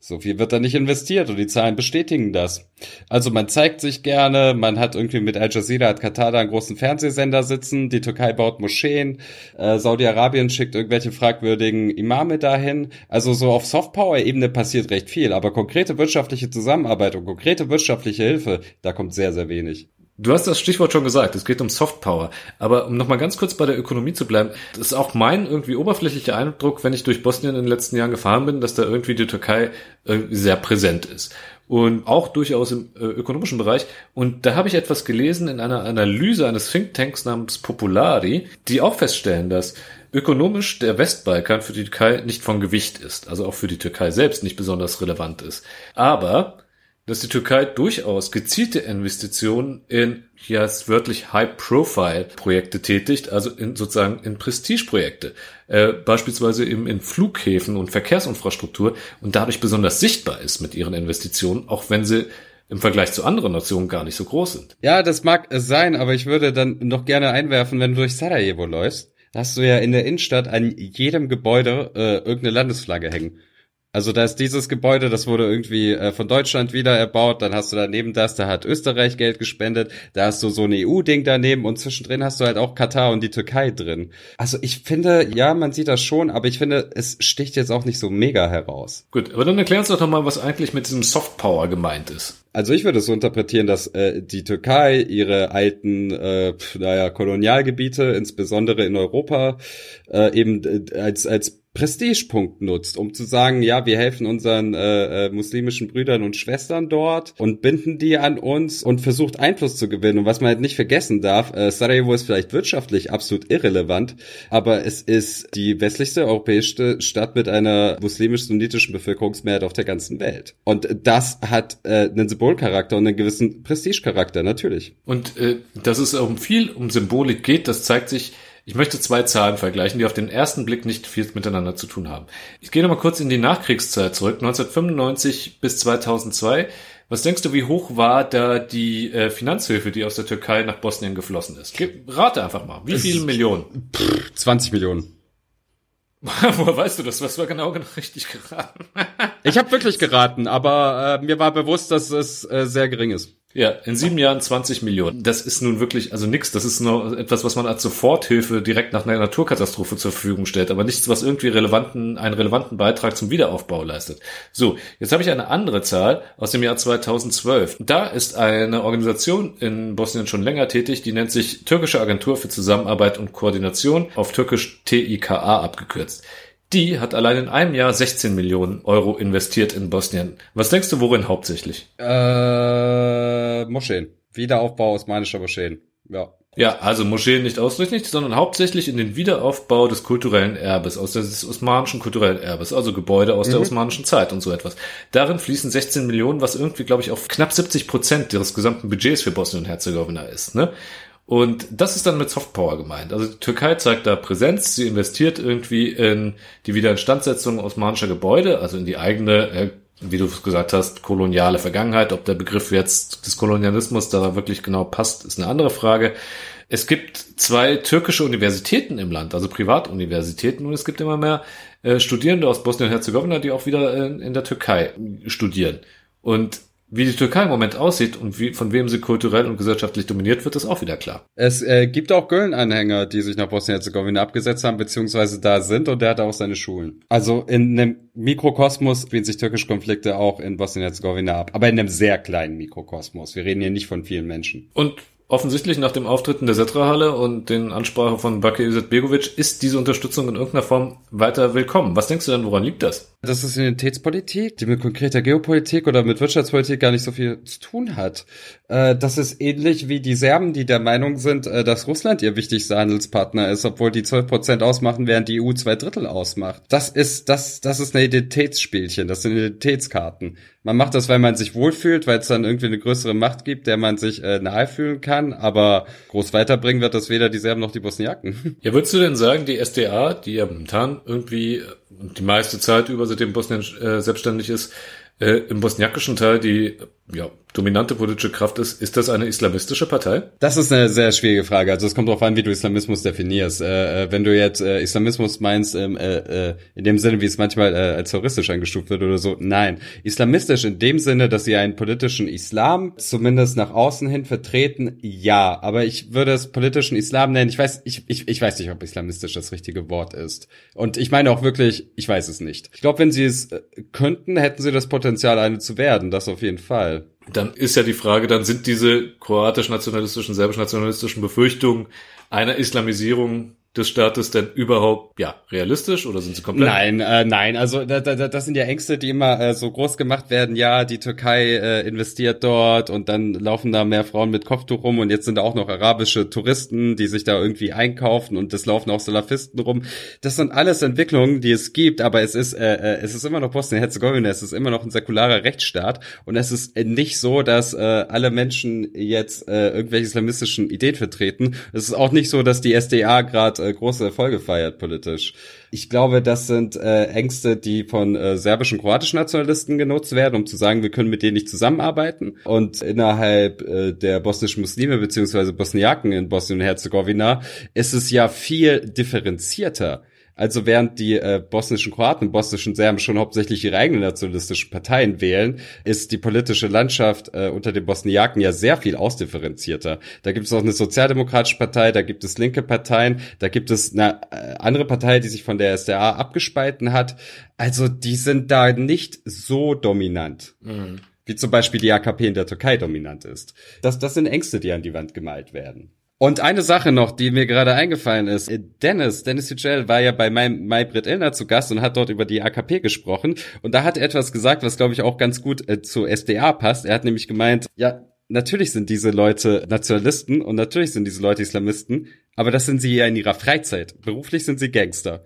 so viel wird da nicht investiert und die Zahlen bestätigen das. Also man zeigt sich gerne, man hat irgendwie mit Al Jazeera, hat Katar da einen großen Fernsehsender sitzen, die Türkei baut Moscheen, äh, Saudi-Arabien schickt irgendwelche fragwürdigen Imame dahin. Also so auf Softpower-Ebene passiert recht viel, aber konkrete wirtschaftliche Zusammenarbeit und konkrete wirtschaftliche Hilfe, da kommt sehr, sehr wenig. Du hast das Stichwort schon gesagt, es geht um Softpower. Aber um nochmal ganz kurz bei der Ökonomie zu bleiben, das ist auch mein irgendwie oberflächlicher Eindruck, wenn ich durch Bosnien in den letzten Jahren gefahren bin, dass da irgendwie die Türkei irgendwie sehr präsent ist. Und auch durchaus im äh, ökonomischen Bereich. Und da habe ich etwas gelesen in einer Analyse eines Thinktanks namens Populari, die auch feststellen, dass ökonomisch der Westbalkan für die Türkei nicht von Gewicht ist, also auch für die Türkei selbst nicht besonders relevant ist. Aber dass die Türkei durchaus gezielte Investitionen in, ja, wörtlich High-Profile-Projekte tätigt, also in sozusagen in Prestigeprojekte, äh, beispielsweise im, in Flughäfen und Verkehrsinfrastruktur und dadurch besonders sichtbar ist mit ihren Investitionen, auch wenn sie im Vergleich zu anderen Nationen gar nicht so groß sind. Ja, das mag es sein, aber ich würde dann noch gerne einwerfen, wenn du durch Sarajevo läufst, hast du ja in der Innenstadt an jedem Gebäude äh, irgendeine Landesflagge hängen. Also da ist dieses Gebäude, das wurde irgendwie äh, von Deutschland wieder erbaut, dann hast du daneben das, da hat Österreich Geld gespendet, da hast du so ein EU-Ding daneben und zwischendrin hast du halt auch Katar und die Türkei drin. Also ich finde, ja, man sieht das schon, aber ich finde, es sticht jetzt auch nicht so mega heraus. Gut, aber dann erklär uns doch mal, was eigentlich mit diesem Softpower gemeint ist. Also ich würde es so interpretieren, dass äh, die Türkei ihre alten, äh, naja, Kolonialgebiete, insbesondere in Europa, äh, eben äh, als als Prestigepunkt nutzt, um zu sagen, ja, wir helfen unseren äh, äh, muslimischen Brüdern und Schwestern dort und binden die an uns und versucht Einfluss zu gewinnen. Und was man halt nicht vergessen darf, äh, Sarajevo ist vielleicht wirtschaftlich absolut irrelevant, aber es ist die westlichste europäische Stadt mit einer muslimisch-sunnitischen Bevölkerungsmehrheit auf der ganzen Welt. Und das hat äh, einen Symbolcharakter und einen gewissen Prestigecharakter, natürlich. Und äh, dass es um viel um Symbolik geht, das zeigt sich ich möchte zwei Zahlen vergleichen, die auf den ersten Blick nicht viel miteinander zu tun haben. Ich gehe nochmal kurz in die Nachkriegszeit zurück, 1995 bis 2002. Was denkst du, wie hoch war da die äh, Finanzhilfe, die aus der Türkei nach Bosnien geflossen ist? Gib, rate einfach mal. Wie viele Millionen? Pff, 20 Millionen. Woher weißt du das? Was war genau, genau richtig geraten? ich habe wirklich geraten, aber äh, mir war bewusst, dass es äh, sehr gering ist. Ja, in sieben Jahren 20 Millionen. Das ist nun wirklich, also nix. Das ist nur etwas, was man als Soforthilfe direkt nach einer Naturkatastrophe zur Verfügung stellt, aber nichts, was irgendwie relevanten, einen relevanten Beitrag zum Wiederaufbau leistet. So, jetzt habe ich eine andere Zahl aus dem Jahr 2012. Da ist eine Organisation in Bosnien schon länger tätig, die nennt sich Türkische Agentur für Zusammenarbeit und Koordination, auf Türkisch TIKA abgekürzt. Die hat allein in einem Jahr 16 Millionen Euro investiert in Bosnien. Was denkst du, worin hauptsächlich? Äh, Moscheen. Wiederaufbau osmanischer Moscheen. Ja. Ja, also Moscheen nicht ausschließlich, sondern hauptsächlich in den Wiederaufbau des kulturellen Erbes, aus des osmanischen kulturellen Erbes, also Gebäude aus mhm. der osmanischen Zeit und so etwas. Darin fließen 16 Millionen, was irgendwie, glaube ich, auf knapp 70 Prozent ihres gesamten Budgets für Bosnien und Herzegowina ist. Ne? Und das ist dann mit Softpower gemeint. Also die Türkei zeigt da Präsenz, sie investiert irgendwie in die Wiederinstandsetzung osmanischer Gebäude, also in die eigene, äh, wie du gesagt hast, koloniale Vergangenheit. Ob der Begriff jetzt des Kolonialismus da wirklich genau passt, ist eine andere Frage. Es gibt zwei türkische Universitäten im Land, also Privatuniversitäten, und es gibt immer mehr äh, Studierende aus Bosnien-Herzegowina, die auch wieder in, in der Türkei studieren. Und wie die Türkei im Moment aussieht und wie, von wem sie kulturell und gesellschaftlich dominiert wird, ist auch wieder klar. Es äh, gibt auch Gölln-Anhänger, die sich nach Bosnien-Herzegowina abgesetzt haben, beziehungsweise da sind und der hat auch seine Schulen. Also in einem Mikrokosmos spielen sich türkische Konflikte auch in Bosnien-Herzegowina ab, aber in einem sehr kleinen Mikrokosmos. Wir reden hier nicht von vielen Menschen. Und offensichtlich nach dem Auftreten der Setra-Halle und den Ansprache von Bakir Izetbegovic ist diese Unterstützung in irgendeiner Form weiter willkommen. Was denkst du denn, woran liegt das? Das ist Identitätspolitik, die mit konkreter Geopolitik oder mit Wirtschaftspolitik gar nicht so viel zu tun hat. Äh, das ist ähnlich wie die Serben, die der Meinung sind, äh, dass Russland ihr wichtigster Handelspartner ist, obwohl die 12 Prozent ausmachen, während die EU zwei Drittel ausmacht. Das ist, das, das ist ein Identitätsspielchen, das sind Identitätskarten. Man macht das, weil man sich wohlfühlt, weil es dann irgendwie eine größere Macht gibt, der man sich äh, nahe fühlen kann, aber groß weiterbringen wird das weder die Serben noch die Bosniaken. Ja, würdest du denn sagen, die SDA, die ja momentan irgendwie die meiste Zeit über, seitdem Bosnien äh, selbstständig ist, äh, im bosniakischen Teil die ja, dominante politische Kraft ist, ist das eine islamistische Partei? Das ist eine sehr schwierige Frage. Also es kommt darauf an, wie du Islamismus definierst. Äh, äh, wenn du jetzt äh, Islamismus meinst, ähm, äh, äh, in dem Sinne, wie es manchmal äh, als terroristisch eingestuft wird oder so, nein. Islamistisch in dem Sinne, dass sie einen politischen Islam zumindest nach außen hin vertreten, ja. Aber ich würde es politischen Islam nennen. Ich weiß, ich, ich, ich weiß nicht, ob islamistisch das richtige Wort ist. Und ich meine auch wirklich, ich weiß es nicht. Ich glaube, wenn sie es könnten, hätten sie das Potenzial, eine zu werden. Das auf jeden Fall dann ist ja die Frage, dann sind diese kroatisch-nationalistischen, serbisch-nationalistischen Befürchtungen einer Islamisierung des Staates denn überhaupt ja realistisch oder sind sie komplett? Nein, äh, nein. Also da, da, das sind ja Ängste, die immer äh, so groß gemacht werden. Ja, die Türkei äh, investiert dort und dann laufen da mehr Frauen mit Kopftuch rum und jetzt sind da auch noch arabische Touristen, die sich da irgendwie einkaufen und es laufen auch Salafisten rum. Das sind alles Entwicklungen, die es gibt, aber es ist äh, äh es ist immer noch Bosnien-Herzegowina, es ist immer noch ein säkularer Rechtsstaat und es ist nicht so, dass äh, alle Menschen jetzt äh, irgendwelche islamistischen Ideen vertreten. Es ist auch nicht so, dass die SDA gerade äh, große Erfolge feiert politisch. Ich glaube, das sind äh, Ängste, die von äh, serbischen, kroatischen Nationalisten genutzt werden, um zu sagen, wir können mit denen nicht zusammenarbeiten. Und innerhalb äh, der bosnischen Muslime beziehungsweise Bosniaken in Bosnien und Herzegowina ist es ja viel differenzierter. Also während die äh, bosnischen Kroaten, bosnischen Serben schon hauptsächlich ihre eigenen nationalistischen Parteien wählen, ist die politische Landschaft äh, unter den Bosniaken ja sehr viel ausdifferenzierter. Da gibt es auch eine sozialdemokratische Partei, da gibt es linke Parteien, da gibt es eine äh, andere Partei, die sich von der SDA abgespalten hat. Also die sind da nicht so dominant. Mhm. Wie zum Beispiel die AKP in der Türkei dominant ist. Das, das sind Ängste, die an die Wand gemalt werden. Und eine Sache noch, die mir gerade eingefallen ist. Dennis, Dennis Yücel war ja bei meinem Maybrit Illner zu Gast und hat dort über die AKP gesprochen. Und da hat er etwas gesagt, was glaube ich auch ganz gut äh, zu SDA passt. Er hat nämlich gemeint, ja, natürlich sind diese Leute Nationalisten und natürlich sind diese Leute Islamisten, aber das sind sie ja in ihrer Freizeit. Beruflich sind sie Gangster.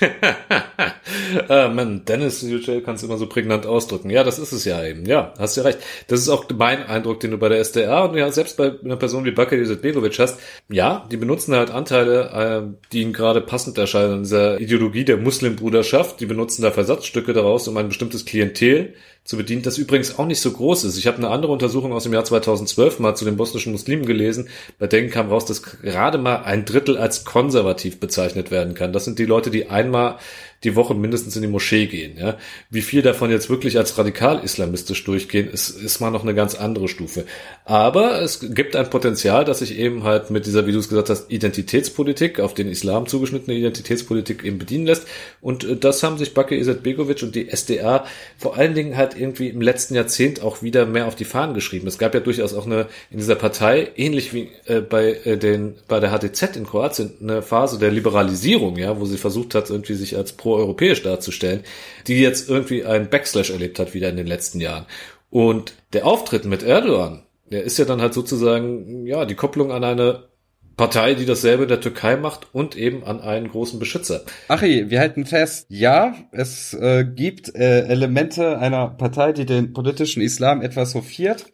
ah, man, Dennis Yücel kann es immer so prägnant ausdrücken. Ja, das ist es ja eben. Ja, hast ja recht. Das ist auch mein Eindruck, den du bei der SDA und ja selbst bei einer Person wie Bakir Izetbegovic hast. Ja, die benutzen halt Anteile, äh, die ihnen gerade passend erscheinen in dieser Ideologie der Muslimbruderschaft. Die benutzen da Versatzstücke daraus, um ein bestimmtes Klientel zu bedienen, das übrigens auch nicht so groß ist. Ich habe eine andere Untersuchung aus dem Jahr 2012 mal zu den bosnischen Muslimen gelesen, bei denen kam raus, dass gerade mal ein Drittel als konservativ bezeichnet werden kann. Das sind die Leute, die einmal die Woche mindestens in die Moschee gehen. Ja? Wie viel davon jetzt wirklich als radikal-islamistisch durchgehen, ist, ist mal noch eine ganz andere Stufe. Aber es gibt ein Potenzial, dass sich eben halt mit dieser, wie du es gesagt hast, Identitätspolitik, auf den Islam zugeschnittene Identitätspolitik eben bedienen lässt. Und äh, das haben sich Bakir Izetbegovic und die SDA vor allen Dingen halt irgendwie im letzten Jahrzehnt auch wieder mehr auf die Fahnen geschrieben. Es gab ja durchaus auch eine in dieser Partei, ähnlich wie äh, bei äh, den bei der HDZ in Kroatien, eine Phase der Liberalisierung, ja, wo sie versucht hat, irgendwie sich als pro pro-europäisch darzustellen, die jetzt irgendwie einen Backslash erlebt hat wieder in den letzten Jahren. Und der Auftritt mit Erdogan, der ist ja dann halt sozusagen, ja, die Kopplung an eine Partei, die dasselbe in der Türkei macht und eben an einen großen Beschützer. Achi, wir halten fest, ja, es äh, gibt äh, Elemente einer Partei, die den politischen Islam etwas hofiert,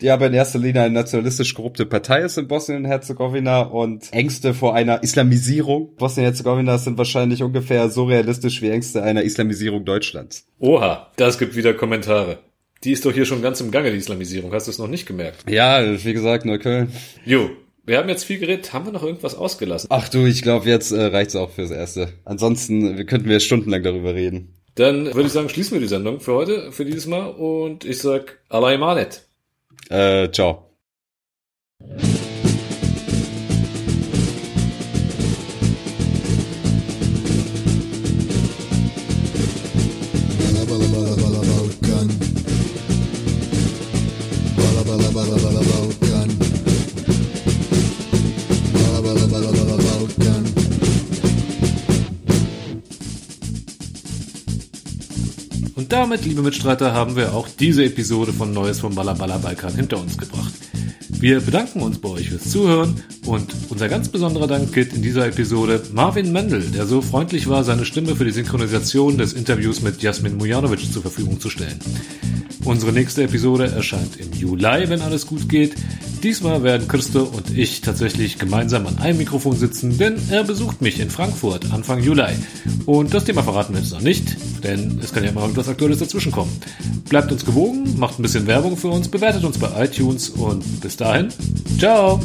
die aber in erster Linie eine nationalistisch korrupte Partei ist in Bosnien und Herzegowina und Ängste vor einer Islamisierung Bosnien-Herzegowinas sind wahrscheinlich ungefähr so realistisch wie Ängste einer Islamisierung Deutschlands. Oha, das gibt wieder Kommentare. Die ist doch hier schon ganz im Gange, die Islamisierung. Hast du es noch nicht gemerkt? Ja, wie gesagt, Neukölln. Jo, Wir haben jetzt viel geredet. Haben wir noch irgendwas ausgelassen? Ach du, ich glaube, jetzt äh, reicht's auch fürs Erste. Ansonsten wir könnten wir stundenlang darüber reden. Dann würde ich sagen, schließen wir die Sendung für heute, für dieses Mal. Und ich sag Allah Manet. Äh, ciao. Damit, liebe Mitstreiter, haben wir auch diese Episode von Neues vom Balla Balkan hinter uns gebracht. Wir bedanken uns bei euch fürs Zuhören und unser ganz besonderer Dank gilt in dieser Episode Marvin Mendel, der so freundlich war, seine Stimme für die Synchronisation des Interviews mit Jasmin Mujanovic zur Verfügung zu stellen. Unsere nächste Episode erscheint im Juli, wenn alles gut geht. Diesmal werden Christo und ich tatsächlich gemeinsam an einem Mikrofon sitzen, denn er besucht mich in Frankfurt Anfang Juli. Und das Thema verraten wir jetzt noch nicht, denn es kann ja immer irgendwas Aktuelles dazwischenkommen. Bleibt uns gewogen, macht ein bisschen Werbung für uns, bewertet uns bei iTunes und bis dahin, ciao!